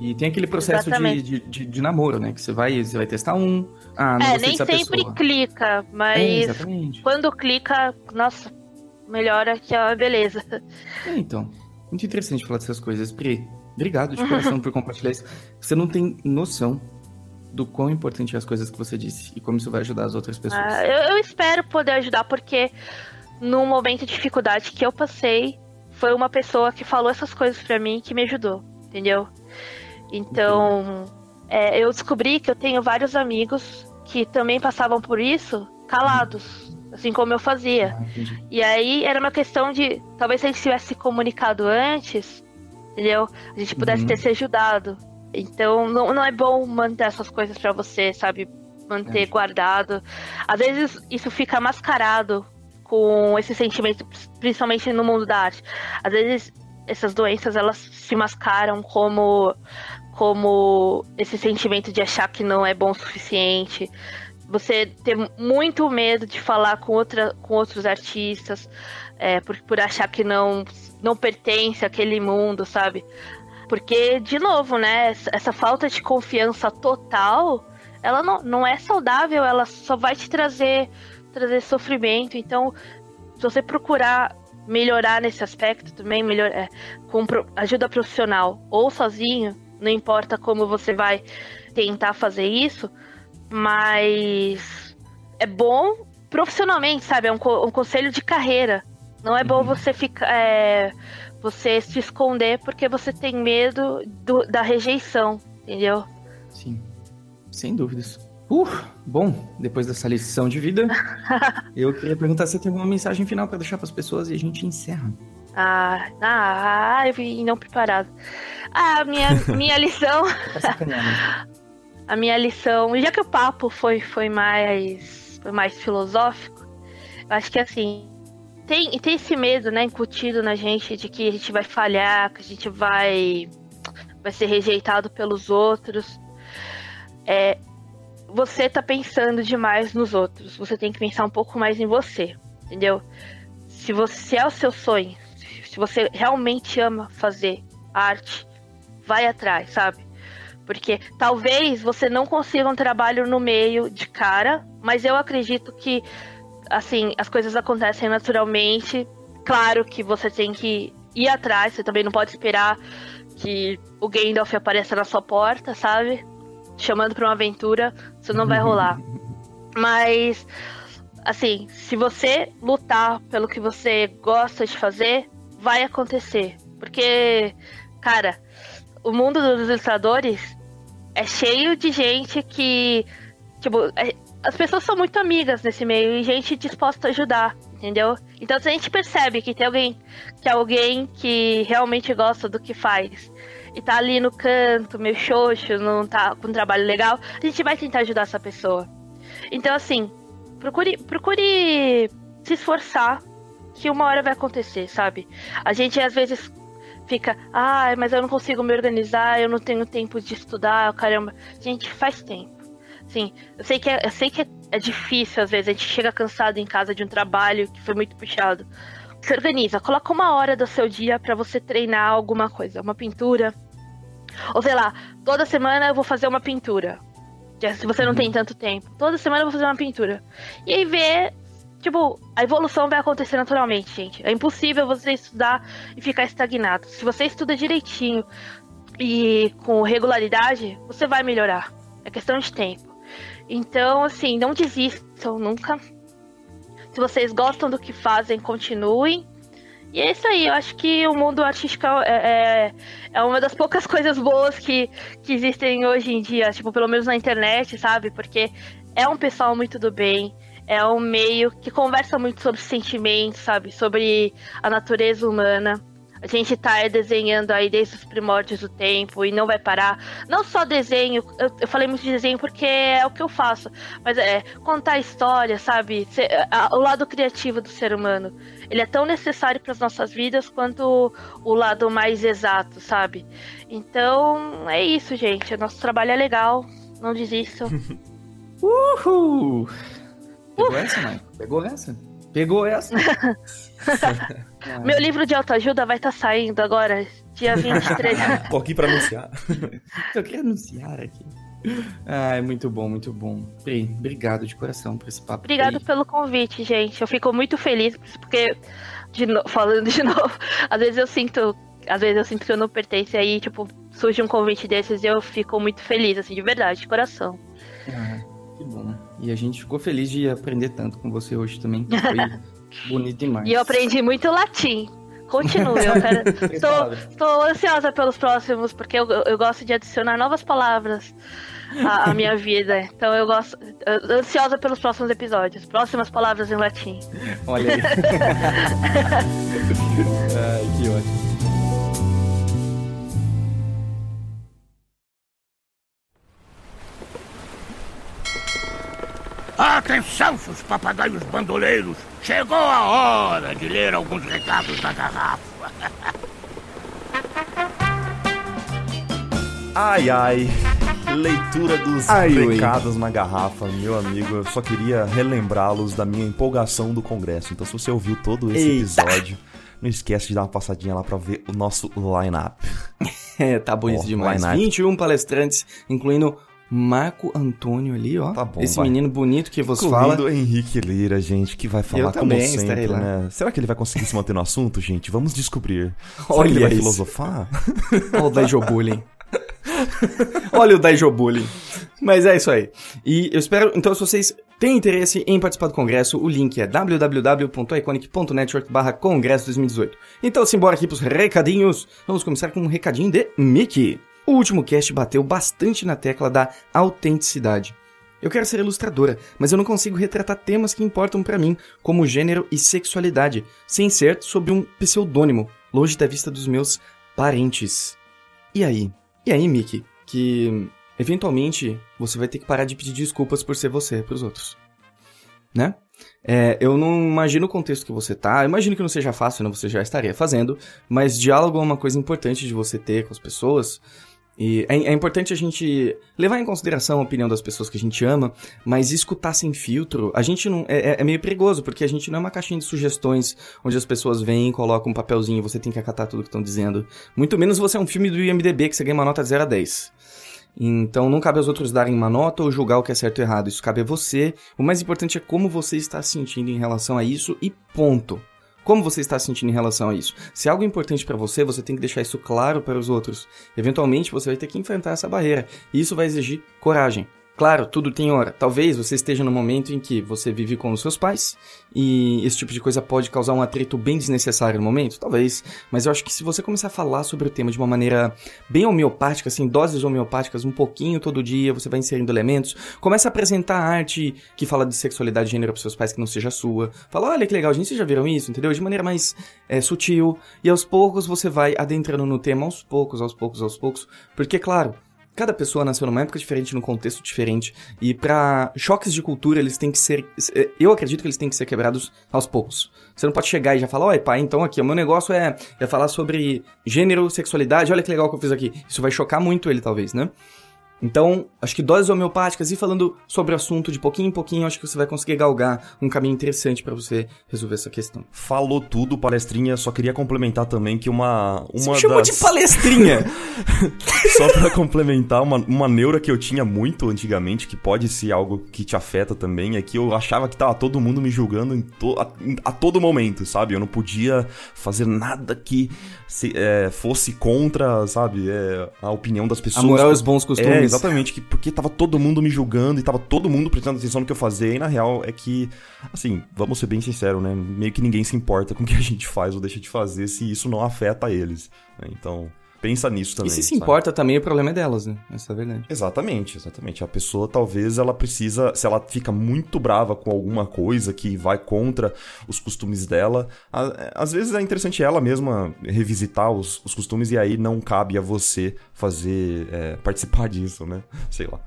E tem aquele processo de, de, de, de, namoro, né? Que você vai, você vai testar um. Ah, não é, nem sempre pessoa. clica, mas é, quando clica, nossa, melhora que a beleza. É, então. Muito interessante falar dessas coisas. Pri, obrigado de coração por compartilhar isso. Você não tem noção do quão importante é as coisas que você disse e como isso vai ajudar as outras pessoas. Ah, eu, eu, espero poder ajudar, porque no momento de dificuldade que eu passei, foi uma pessoa que falou essas coisas para mim que me ajudou, entendeu? Então, é, eu descobri que eu tenho vários amigos que também passavam por isso calados assim como eu fazia. Ah, e aí era uma questão de, talvez se a gente tivesse comunicado antes, entendeu? A gente pudesse uhum. ter se ajudado. Então não, não é bom manter essas coisas para você, sabe? Manter é. guardado. Às vezes isso fica mascarado com esse sentimento, principalmente no mundo da arte. Às vezes essas doenças elas se mascaram como como esse sentimento de achar que não é bom o suficiente, você ter muito medo de falar com, outra, com outros artistas, é, por, por achar que não, não pertence àquele mundo, sabe? Porque, de novo, né, essa falta de confiança total, ela não, não é saudável, ela só vai te trazer, trazer sofrimento. Então, se você procurar melhorar nesse aspecto também, melhor, é, com ajuda profissional ou sozinho, não importa como você vai tentar fazer isso, mas é bom profissionalmente, sabe? É um, um conselho de carreira. Não é bom uhum. você ficar. É, você se esconder porque você tem medo do, da rejeição, entendeu? Sim, sem dúvidas. Uh, bom, depois dessa lição de vida, eu queria perguntar se você tem alguma mensagem final para deixar para as pessoas e a gente encerra. Ah, ah, eu vim não preparado. Ah, minha, minha lição. A minha lição, já que o papo foi, foi mais foi mais filosófico, eu acho que assim, tem, tem esse medo, né, incutido na gente de que a gente vai falhar, que a gente vai vai ser rejeitado pelos outros. É, você tá pensando demais nos outros. Você tem que pensar um pouco mais em você, entendeu? Se você é o seu sonho, se você realmente ama fazer arte, vai atrás, sabe? Porque talvez você não consiga um trabalho no meio de cara, mas eu acredito que assim, as coisas acontecem naturalmente. Claro que você tem que ir atrás, você também não pode esperar que o Gandalf apareça na sua porta, sabe? Chamando para uma aventura, isso não vai rolar. Mas assim, se você lutar pelo que você gosta de fazer, vai acontecer. Porque, cara, o mundo dos ilustradores é cheio de gente que. Tipo, é, as pessoas são muito amigas nesse meio e gente disposta a ajudar, entendeu? Então se a gente percebe que tem alguém que é alguém que realmente gosta do que faz e tá ali no canto, meio xoxo, não tá com um trabalho legal, a gente vai tentar ajudar essa pessoa. Então assim, procure, procure se esforçar que uma hora vai acontecer, sabe? A gente às vezes fica, ah, mas eu não consigo me organizar, eu não tenho tempo de estudar, caramba. Gente, faz tempo. Sim, eu sei que é, eu sei que é, é difícil às vezes, a gente chega cansado em casa de um trabalho que foi muito puxado. Se organiza, coloca uma hora do seu dia para você treinar alguma coisa, uma pintura. Ou sei lá, toda semana eu vou fazer uma pintura. Se você não tem uhum. tanto tempo. Toda semana eu vou fazer uma pintura. E aí ver Tipo, a evolução vai acontecer naturalmente, gente. É impossível você estudar e ficar estagnado. Se você estuda direitinho e com regularidade, você vai melhorar. É questão de tempo. Então, assim, não desistam nunca. Se vocês gostam do que fazem, continuem. E é isso aí, eu acho que o mundo artístico é, é, é, uma das poucas coisas boas que, que existem hoje em dia, tipo, pelo menos na internet, sabe? Porque é um pessoal muito do bem, é um meio que conversa muito sobre sentimentos, sabe? Sobre a natureza humana. A gente tá desenhando aí desde os primórdios do tempo e não vai parar. Não só desenho, eu, eu falei muito de desenho porque é o que eu faço, mas é contar história, sabe? A, o lado criativo do ser humano. Ele é tão necessário para as nossas vidas quanto o, o lado mais exato, sabe? Então, é isso, gente. Nosso trabalho é legal. Não desistam. Uhul! Pegou essa, Mike? Pegou essa? Pegou essa? Meu livro de autoajuda vai estar tá saindo agora, dia 23. Tô aqui pra anunciar. Tô aqui anunciar aqui. Ai, muito bom, muito bom. Pri, obrigado de coração por esse papo. Obrigado aí. pelo convite, gente. Eu fico muito feliz, porque, de no... falando de novo, às vezes eu sinto. Às vezes eu sinto que eu não pertenço aí, tipo, surge um convite desses e eu fico muito feliz, assim, de verdade, de coração. Ah, que bom. E a gente ficou feliz de aprender tanto com você hoje também. Foi bonito demais. E eu aprendi muito latim. Continue, eu quero. Estou ansiosa pelos próximos, porque eu, eu gosto de adicionar novas palavras à, à minha vida. Então eu gosto. Ansiosa pelos próximos episódios. Próximas palavras em latim. Olha aí. Ai, que ótimo. Atenção, seus papagaios bandoleiros! Chegou a hora de ler alguns recados da garrafa. ai, ai. Leitura dos ai, recados ui. na garrafa, meu amigo. Eu só queria relembrá-los da minha empolgação do congresso. Então, se você ouviu todo esse Eita. episódio, não esquece de dar uma passadinha lá para ver o nosso line-up. é, tá bonito oh, demais. 21 palestrantes, incluindo Marco Antônio ali, ó. Tá bom, Esse vai. menino bonito que fala. Incluindo Henrique Lira, gente, que vai falar Eu como também sempre, né? Será que ele vai conseguir se manter no assunto, gente? Vamos descobrir. Será Olha que ele vai isso. filosofar? Olha o Daijo Bullying. Olha o Daijo Bullying. Mas é isso aí. E eu espero, então, se vocês têm interesse em participar do congresso, o link é www.iconic.network barra congresso 2018. Então, simbora aqui pros recadinhos. Vamos começar com um recadinho de Mickey. O último cast bateu bastante na tecla da autenticidade. Eu quero ser ilustradora, mas eu não consigo retratar temas que importam pra mim, como gênero e sexualidade, sem ser sob um pseudônimo, longe da vista dos meus parentes. E aí? E aí, Mickey? Que eventualmente você vai ter que parar de pedir desculpas por ser você pros outros. Né? É, eu não imagino o contexto que você tá, eu imagino que não seja fácil, não você já estaria fazendo, mas diálogo é uma coisa importante de você ter com as pessoas. E é, é importante a gente levar em consideração a opinião das pessoas que a gente ama, mas escutar sem filtro, a gente não. É, é- é meio perigoso, porque a gente não é uma caixinha de sugestões onde as pessoas vêm colocam um papelzinho e você tem que acatar tudo que estão dizendo. Muito menos você é um filme do IMDB que você ganha uma nota de 0 a 10. Então não cabe aos outros darem uma nota ou julgar o que é certo ou errado. Isso cabe a você. O mais importante é como você está se sentindo em relação a isso e ponto. Como você está se sentindo em relação a isso? Se é algo importante pra você, você tem que deixar isso claro para os outros. Eventualmente você vai ter que enfrentar essa barreira. E isso vai exigir coragem. Claro, tudo tem hora. Talvez você esteja no momento em que você vive com os seus pais e esse tipo de coisa pode causar um atrito bem desnecessário no momento, talvez. Mas eu acho que se você começar a falar sobre o tema de uma maneira bem homeopática, assim, doses homeopáticas, um pouquinho todo dia, você vai inserindo elementos. Começa a apresentar arte que fala de sexualidade e gênero pros seus pais que não seja sua. Fala, olha que legal, gente, vocês já viram isso, entendeu? De maneira mais é, sutil. E aos poucos você vai adentrando no tema, aos poucos, aos poucos, aos poucos. Porque, claro, Cada pessoa nasceu numa época diferente, num contexto diferente, e pra choques de cultura eles têm que ser. Eu acredito que eles têm que ser quebrados aos poucos. Você não pode chegar e já falar, oi pai, então aqui, o meu negócio é, é falar sobre gênero, sexualidade, olha que legal que eu fiz aqui. Isso vai chocar muito ele, talvez, né? Então, acho que doses homeopáticas e falando sobre o assunto de pouquinho em pouquinho, acho que você vai conseguir galgar um caminho interessante pra você resolver essa questão. Falou tudo, palestrinha. Só queria complementar também que uma. uma Você chamou das... de palestrinha! Só pra complementar, uma, uma neura que eu tinha muito antigamente, que pode ser algo que te afeta também, é que eu achava que tava todo mundo me julgando em to- a, a todo momento, sabe? Eu não podia fazer nada que se- é, fosse contra, sabe, é, a opinião das pessoas. A moral e os bons É, costumes. exatamente, que, porque tava todo mundo me julgando e tava todo mundo prestando atenção no que eu fazia, e na real é que, assim, vamos ser bem sinceros, né? Meio que ninguém se importa com o que a gente faz ou deixa de fazer se isso não afeta eles. né? então, pensa nisso também. e se se sabe? importa também, o problema é delas, né? Essa é a verdade. Exatamente, exatamente. A pessoa talvez ela precisa, se ela fica muito brava com alguma coisa que vai contra os costumes dela, a- às vezes é interessante ela mesma revisitar os, os costumes e aí não cabe a você fazer, é, participar disso, né? Sei lá.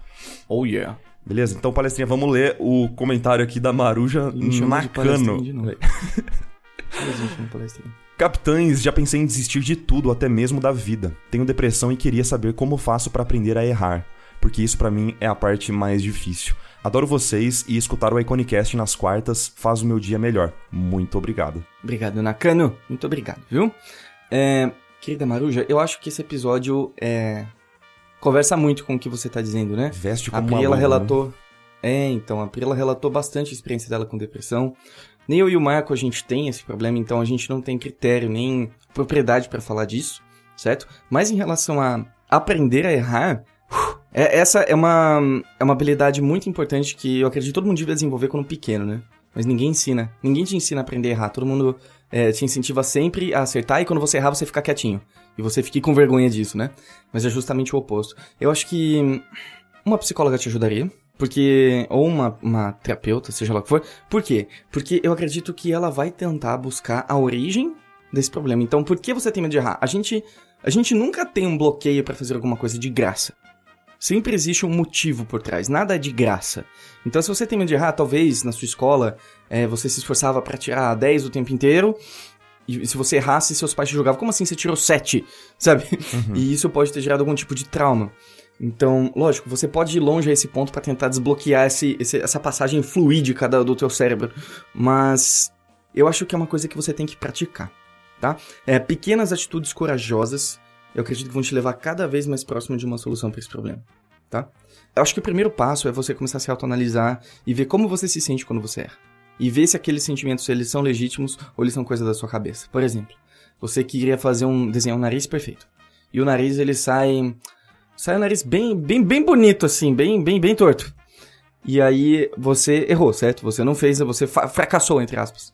Oh yeah. Beleza? Então, palestrinha, vamos ler o comentário aqui da Maruja chamou de palestrinha Nakano. de novo. Palestrinha. Capitães, já pensei em desistir de tudo, até mesmo da vida. Tenho depressão e queria saber como faço pra aprender a errar, porque isso pra mim é a parte mais difícil. Adoro vocês e escutar o Iconicast nas quartas faz o meu dia melhor. Muito obrigado. Obrigado, Nakano. Muito obrigado, viu? É, querida Maruja, eu acho que esse episódio é, conversa muito com o que você tá dizendo, né? Veste A como Pri, uma ela né? relatou... É, então, a Pri, ela relatou bastante a experiência dela com depressão. Nem eu e o Marco, a gente tem esse problema, então a gente não tem critério nem propriedade pra falar disso, certo? Mas em relação a aprender a errar, é- essa é uma, é uma habilidade muito importante que eu acredito que todo mundo devia desenvolver quando pequeno, né? Mas ninguém ensina. Ninguém te ensina a aprender a errar. Todo mundo é, te incentiva sempre a acertar e quando você errar, você fica quietinho. E você fique com vergonha disso, né? Mas é justamente o oposto. Eu acho que uma psicóloga te ajudaria. Porque. Ou uma, uma terapeuta, seja lá o que for. Por quê? Porque eu acredito que ela vai tentar buscar a origem desse problema. Então, por que você tem medo de errar? A gente. A gente nunca tem um bloqueio pra fazer alguma coisa de graça. Sempre existe um motivo por trás, nada é de graça. Então, se você tem medo de errar, talvez na sua escola é, você se esforçava pra tirar 10 o tempo inteiro, E se você errasse, seus pais te jogavam, como assim você tirou 7? Sabe? Uhum. E isso pode ter gerado algum tipo de trauma. Então, lógico, você pode ir longe a esse ponto para tentar desbloquear esse, esse, essa passagem fluídica do, do teu cérebro. Mas eu acho que é uma coisa que você tem que praticar, tá? É, pequenas atitudes corajosas, eu acredito que vão te levar cada vez mais próximo de uma solução para esse problema, tá? Eu acho que o primeiro passo é você começar a se autoanalisar e ver como você se sente quando você erra. E ver se aqueles sentimentos eles são legítimos ou eles são coisa da sua cabeça. Por exemplo, você queria fazer um desenhar um nariz perfeito. E o nariz ele sai sai um nariz bem bem bem bonito assim, bem bem bem torto. E aí você errou, certo? Você não fez, você fracassou entre aspas.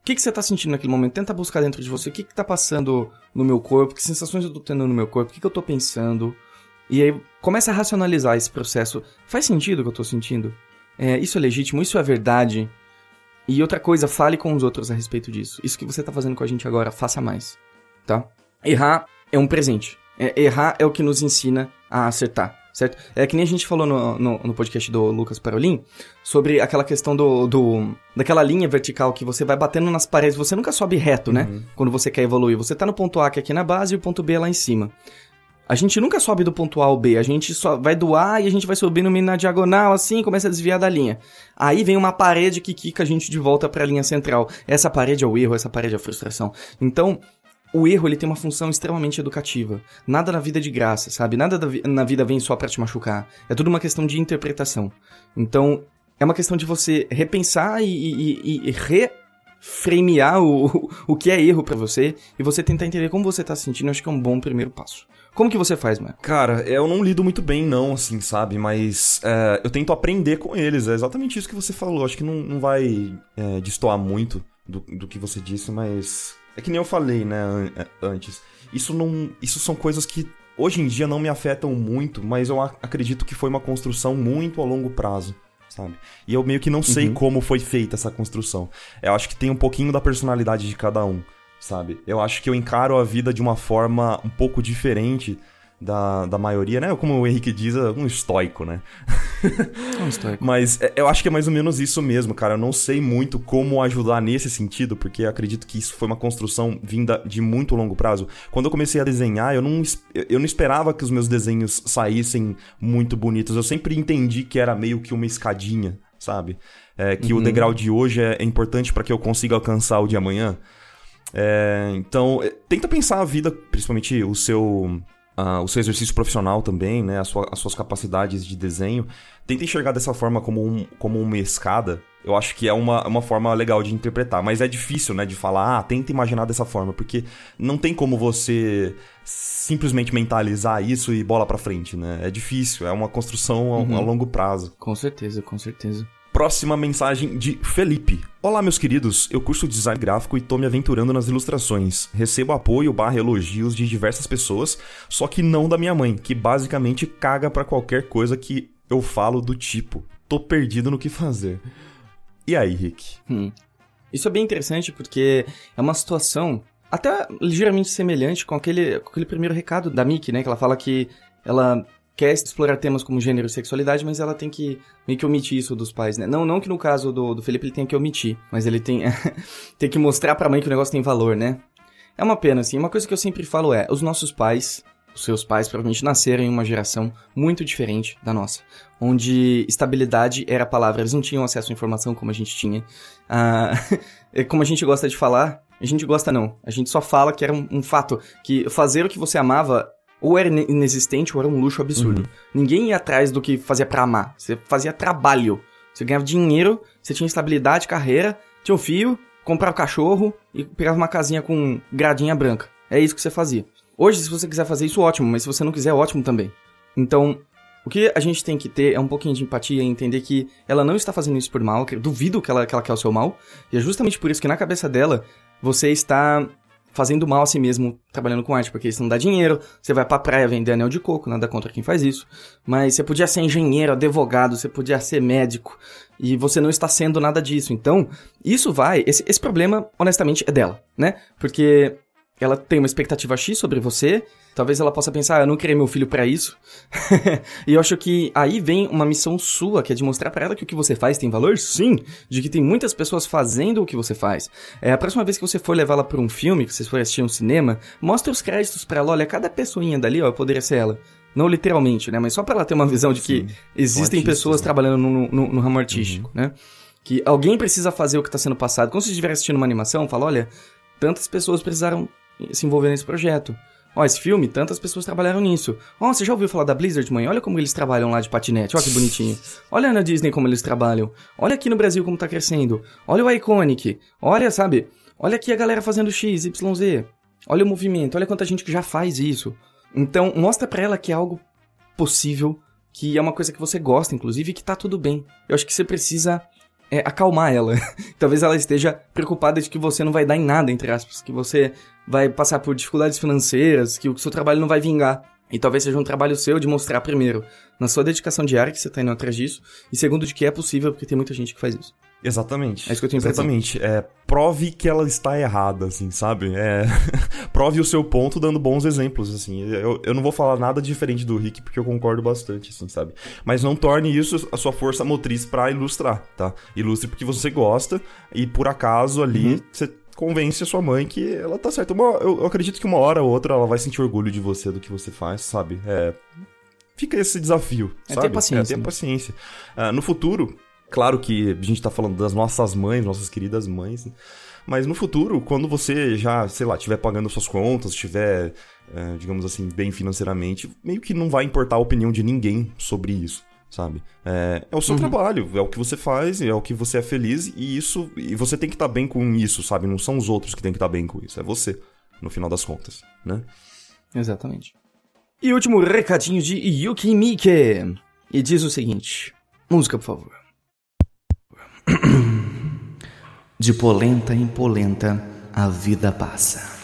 O que, que você está sentindo naquele momento? Tenta buscar dentro de você o que está passando no meu corpo, que sensações eu estou tendo no meu corpo, o que, que eu estou pensando. E aí começa a racionalizar esse processo. Faz sentido o que eu tô sentindo? É, isso é legítimo? Isso é verdade? E outra coisa, fale com os outros a respeito disso. Isso que você tá fazendo com a gente agora, faça mais. Tá? Errar é um presente. É, errar é o que nos ensina a acertar, certo? É que nem a gente falou no, no, no podcast do Lucas Parolin sobre aquela questão do, do, daquela linha vertical que você vai batendo nas paredes. Você nunca sobe reto, né? Uhum. Quando você quer evoluir. Você tá no ponto A que é aqui na base e o ponto B é lá em cima. A gente nunca sobe do ponto A ao B, a gente só vai do A e a gente vai subindo na diagonal assim, começa a desviar da linha. Aí vem uma parede que quica a gente de volta para a linha central. Essa parede é o erro, essa parede é a frustração. Então, o erro ele tem uma função extremamente educativa. Nada na vida é de graça, sabe? Nada na vida vem só para te machucar. É tudo uma questão de interpretação. Então, é uma questão de você repensar e, e, e reframear o, o que é erro para você e você tentar entender como você tá se sentindo. Acho que é um bom primeiro passo. Como que você faz, mano? Cara, eu não lido muito bem, não, assim, sabe? Mas é, eu tento aprender com eles. É exatamente isso que você falou. Acho que não, não vai é, destoar muito do, do que você disse, mas. É que nem eu falei, né, é, antes. Isso não. Isso são coisas que hoje em dia não me afetam muito, mas eu acredito que foi uma construção muito a longo prazo. Sabe? E eu meio que não sei uhum. como foi feita essa construção. Eu acho que tem um pouquinho da personalidade de cada um sabe? Eu acho que eu encaro a vida de uma forma um pouco diferente da, da maioria, né? Como o Henrique diz, é um estoico, né? Um estoico. Mas é, eu acho que é mais ou menos isso mesmo, cara. Eu não sei muito como ajudar nesse sentido, porque acredito que isso foi uma construção vinda de muito longo prazo. Quando eu comecei a desenhar, eu não, eu não esperava que os meus desenhos saíssem muito bonitos. Eu sempre entendi que era meio que uma escadinha, sabe? É, que uhum. o degrau de hoje é, é importante para que eu consiga alcançar o de amanhã. É, então, é, tenta pensar a vida, principalmente o seu, uh, o seu exercício profissional também, né? Sua, as suas capacidades de desenho. Tenta enxergar dessa forma como, um, como uma escada. Eu acho que é uma, uma forma legal de interpretar. Mas é difícil, né? De falar, ah, tenta imaginar dessa forma. Porque não tem como você simplesmente mentalizar isso e bola pra frente, né? É difícil, é uma construção a, uhum. a longo prazo. Com certeza, com certeza. Próxima mensagem de Felipe. Olá, meus queridos. Eu curso design gráfico e tô me aventurando nas ilustrações. Recebo apoio barra elogios de diversas pessoas, só que não da minha mãe, que basicamente caga para qualquer coisa que eu falo do tipo. Tô perdido no que fazer. E aí, Rick? Hum. Isso é bem interessante porque é uma situação até ligeiramente semelhante com aquele, com aquele primeiro recado da Mickey, né? Que ela fala que ela quer explorar temas como gênero e sexualidade, mas ela tem que meio que omitir isso dos pais, né? Não, não que no caso do, do Felipe ele tenha que omitir, mas ele tem, tem que mostrar pra mãe que o negócio tem valor, né? É uma pena, assim. Uma coisa que eu sempre falo é, os nossos pais, os seus pais provavelmente nasceram em uma geração muito diferente da nossa, onde estabilidade era a palavra, eles não tinham acesso à informação como a gente tinha. Ah, como a gente gosta de falar, a gente gosta não, a gente só fala que era um, um fato, que fazer o que você amava ou era inexistente ou era um luxo absurdo. Uhum. Ninguém ia atrás do que fazia para amar. Você fazia trabalho. Você ganhava dinheiro, você tinha estabilidade, carreira, tinha um filho, comprava um cachorro e pegava uma casinha com gradinha branca. É isso que você fazia. Hoje, se você quiser fazer isso, ótimo, mas se você não quiser, ótimo também. Então, o que a gente tem que ter é um pouquinho de empatia e entender que ela não está fazendo isso por mal, duvido que ela, que ela quer o seu mal, e é justamente por isso que na cabeça dela você está fazendo mal a si mesmo trabalhando com arte, porque isso não dá dinheiro, você vai pra praia vender anel de coco, nada contra quem faz isso, mas você podia ser engenheiro, advogado, você podia ser médico, e você não está sendo nada disso. Então, isso vai, esse, esse problema, honestamente, é dela, né? Porque ela tem uma expectativa X sobre você, talvez ela possa pensar, ah, eu não criei meu filho para isso. e eu acho que aí vem uma missão sua, que é de mostrar para ela que o que você faz tem valor, sim, de que tem muitas pessoas fazendo o que você faz. É, a próxima vez que você for levá-la para um filme, que você for assistir um cinema, mostre os créditos para ela, olha, cada pessoinha dali, ó, poderia ser ela. Não literalmente, né? Mas só para ela ter uma visão de que Sim. existem artista, pessoas né? trabalhando no, no, no ramo artístico, né? Que alguém precisa fazer o que está sendo passado. Quando você estiver assistindo uma animação, fala, olha, tantas pessoas precisaram se envolver nesse projeto. Ó, esse filme, tantas pessoas trabalharam nisso. Ó, você já ouviu falar da Blizzard, mãe? Olha como eles trabalham lá de patinete, ó que bonitinho. Olha na Disney como eles trabalham. Olha aqui no Brasil como tá crescendo. Olha o Iconic. Olha, sabe? Olha aqui a galera fazendo X, Y, Z. Olha o movimento, olha quanta gente que já faz isso. Então, mostra pra ela que é algo possível, que é uma coisa que você gosta, inclusive, e que tá tudo bem. Eu acho que você precisa é, acalmar ela. Talvez ela esteja preocupada de que você não vai dar em nada, entre aspas, que você vai passar por dificuldades financeiras, que o seu trabalho não vai vingar. E talvez seja um trabalho seu de mostrar, primeiro, na sua dedicação diária que você tá indo atrás disso, e segundo, de que é possível, porque tem muita gente que faz isso. Exatamente. É isso que eu tenho. Exatamente. É, prove que ela está errada, assim, sabe? É, prove o seu ponto dando bons exemplos, assim. Eu, eu não vou falar nada diferente do Rick, porque eu concordo bastante, assim, sabe? Mas não torne isso a sua força motriz pra ilustrar, tá? Ilustre porque você gosta e por acaso ali Uhum. você convence a sua mãe que ela tá certa. Uma, eu, eu acredito que uma hora ou outra ela vai sentir orgulho de você, do que você faz, sabe? É, fica esse desafio, É sabe? ter paciência, É ter né? paciência. Ah, no futuro, claro que a gente tá falando das nossas mães, nossas queridas mães, né? mas no futuro, quando você já, sei lá, estiver pagando suas contas, estiver, eh, digamos assim, bem financeiramente, meio que não vai importar a opinião de ninguém sobre isso. Sabe? É, é o seu Uhum. trabalho, é o que você faz, é o que você é feliz, e isso. E você tem que estar bem com isso, sabe? Não são os outros que tem que estar bem com isso, é você, no final das contas, né? Exatamente. E último recadinho de Yuki Mike. E diz o seguinte: música, por favor. De polenta em polenta, a vida passa.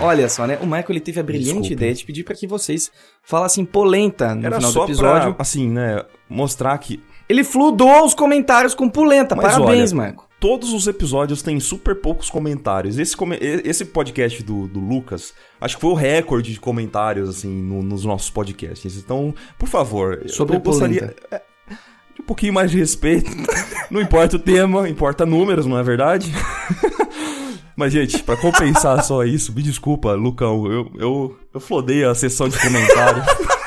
Olha só, né? O Michael ele teve a brilhante Desculpa. ideia de pedir pra que vocês falassem polenta no Era final do episódio. pra, assim, né, mostrar que Ele fludou os comentários com polenta. Mas Parabéns, olha, Michael. todos os episódios têm super poucos comentários. Esse, esse podcast do, do Lucas, acho que foi o recorde de comentários, assim, no- nos nossos podcasts. Então, por favor, Sobre eu gostaria é, de um pouquinho mais de respeito. não importa o tema, importa números, não é verdade? Mas, gente, pra compensar só isso, me desculpa, Lucão, eu, eu, eu flodei a sessão de comentários.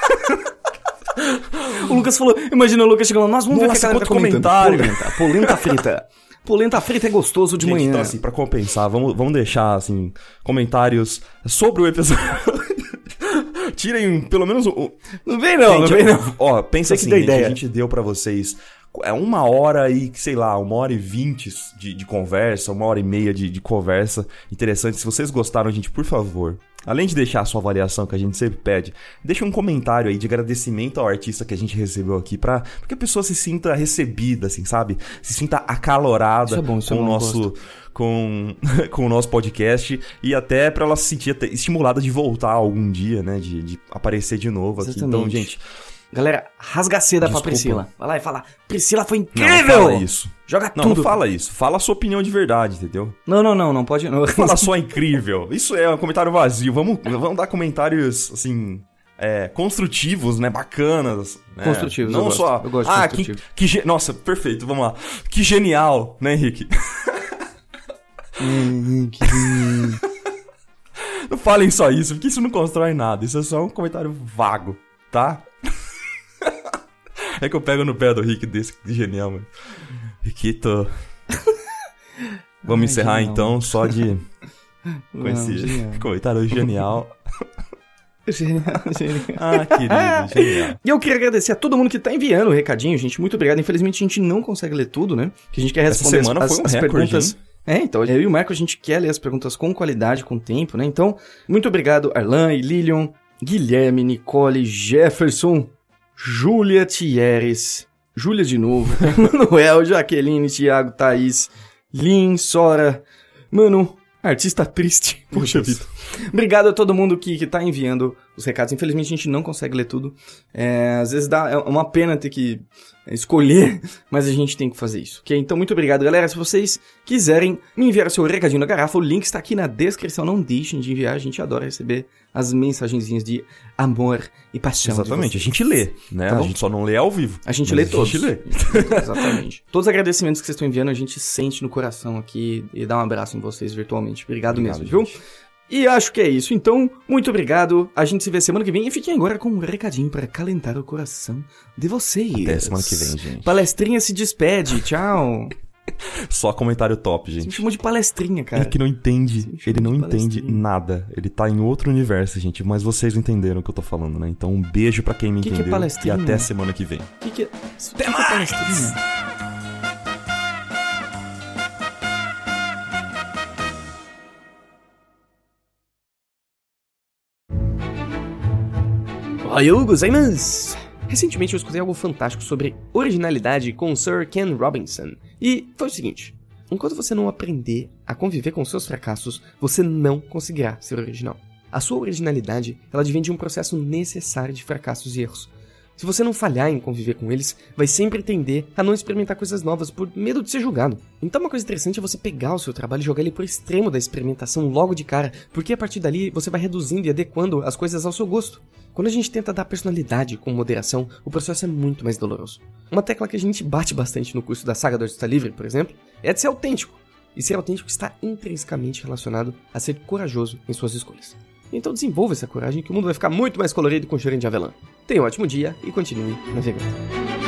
O Lucas falou, imagina o Lucas chegando, nós vamos ver o que Nossa, a galera tá comentário. Polenta, polenta frita. Polenta frita é gostoso de Gente, manhã. Então, assim, pra compensar, vamos, vamos deixar, assim, comentários sobre o episódio. Tirem pelo menos o. Não vem não, não Gente, vem não. Ó, pensa que assim, gente, ideia. a gente deu pra vocês. É uma hora e, sei lá, uma hora e vinte de, de conversa, uma hora e meia de, de conversa interessante. Se vocês gostaram, gente, por favor, além de deixar a sua avaliação, que a gente sempre pede, deixa um comentário aí de agradecimento ao artista que a gente recebeu aqui, pra, pra que a pessoa se sinta recebida, assim, sabe? Se sinta acalorada Isso é bom, isso é com o bom, eu nosso. Com, com o nosso podcast e até pra ela se sentir estimulada de voltar algum dia, né? De, de aparecer de novo aqui. Então, gente, Galera, rasga a seda pra. Priscila. Vai lá e fala, Priscila foi incrível! não fala isso. Joga Não, tudo. não fala isso. Fala a sua opinião de verdade, entendeu? Não, não, não, não pode. Não. Fala só incrível. Isso é um comentário vazio. Vamos, vamos dar comentários, assim, é, construtivos, né? Bacanas. né? Construtivos, Não eu gosto. só. Eu gosto de ah, que, que Nossa, perfeito, vamos lá. Que genial, né, Henrique? Não falem só isso, porque isso não constrói nada. Isso é só um comentário vago, tá? é que eu pego no pé do Rick desse genial, mano. Riquito. Vamos Ai, encerrar genial. então só de. Com Não, esse genial. comentário genial. Genial, genial. Ah, querido, genial. E eu queria agradecer a todo mundo que tá enviando o recadinho, gente. Muito obrigado. Infelizmente a gente não consegue ler tudo, né? Que a gente quer Essa responder semana as, foi um as recorde, perguntas. É, então, eu e o Marco, a gente quer ler as perguntas com qualidade, com tempo, né? Então, muito obrigado, Arlan e Lilian, Guilherme, Nicole, Jefferson, Júlia Thieres, Júlia de novo, Manuel, Jaqueline, Thiago, Thaís, Lin, Sora, mano, artista triste. Poxa vida. Obrigado a todo mundo que, que tá enviando os recados. Infelizmente a gente não consegue ler tudo. É, às vezes dá é uma pena ter que escolher, mas a gente tem que fazer isso, ok? Então muito obrigado, galera. Se vocês quiserem me enviar seu recadinho na garrafa, o link está aqui na descrição. Não deixem de enviar, a gente adora receber as mensagenzinhas de amor e paixão. Exatamente, a gente lê, né? Tá a gente só não lê ao vivo. A gente lê todos. A gente lê. Exatamente. Todos os agradecimentos que vocês estão enviando, a gente sente no coração aqui e dá um abraço em vocês virtualmente. Obrigado, Obrigado, mesmo, viu? Gente. E acho que é isso. Então, muito obrigado. A gente se vê semana que vem. E fiquem agora com um recadinho para calentar o coração de vocês. Até semana que vem, gente. Palestrinha se despede. Tchau. Só comentário top, Você me gente. chamou de palestrinha, cara. Ele que não entende, ele não de entende palestrinha. nada. Ele tá em outro universo, gente. Mas vocês entenderam o que eu tô falando, né? Então um beijo pra quem me Que que é entendeu. e palestrinha? até semana que vem. O que, que é? O que, que é palestrinha? Ohayou gozaimasu! Recentemente eu escutei algo fantástico sobre originalidade com Sir Ken Robinson. E foi o seguinte: enquanto você não aprender a conviver com seus fracassos, você não conseguirá ser original. A sua originalidade, ela advém de um processo necessário de fracassos e erros. Se você não falhar em conviver com eles, vai sempre tender a não experimentar coisas novas por medo de ser julgado. Então uma coisa interessante é você pegar o seu trabalho e jogar ele pro extremo da experimentação logo de cara, porque a partir dali você vai reduzindo e adequando as coisas ao seu gosto. Quando a gente tenta dar personalidade com moderação, o processo é muito mais doloroso. Uma tecla que a gente bate bastante no curso da saga do Artista Livre, por exemplo, é de ser autêntico. E ser autêntico está intrinsecamente relacionado a ser corajoso em suas escolhas. Então desenvolva essa coragem que o mundo vai ficar muito mais colorido com cheirinho de avelã. Tenha um ótimo dia e continue navegando.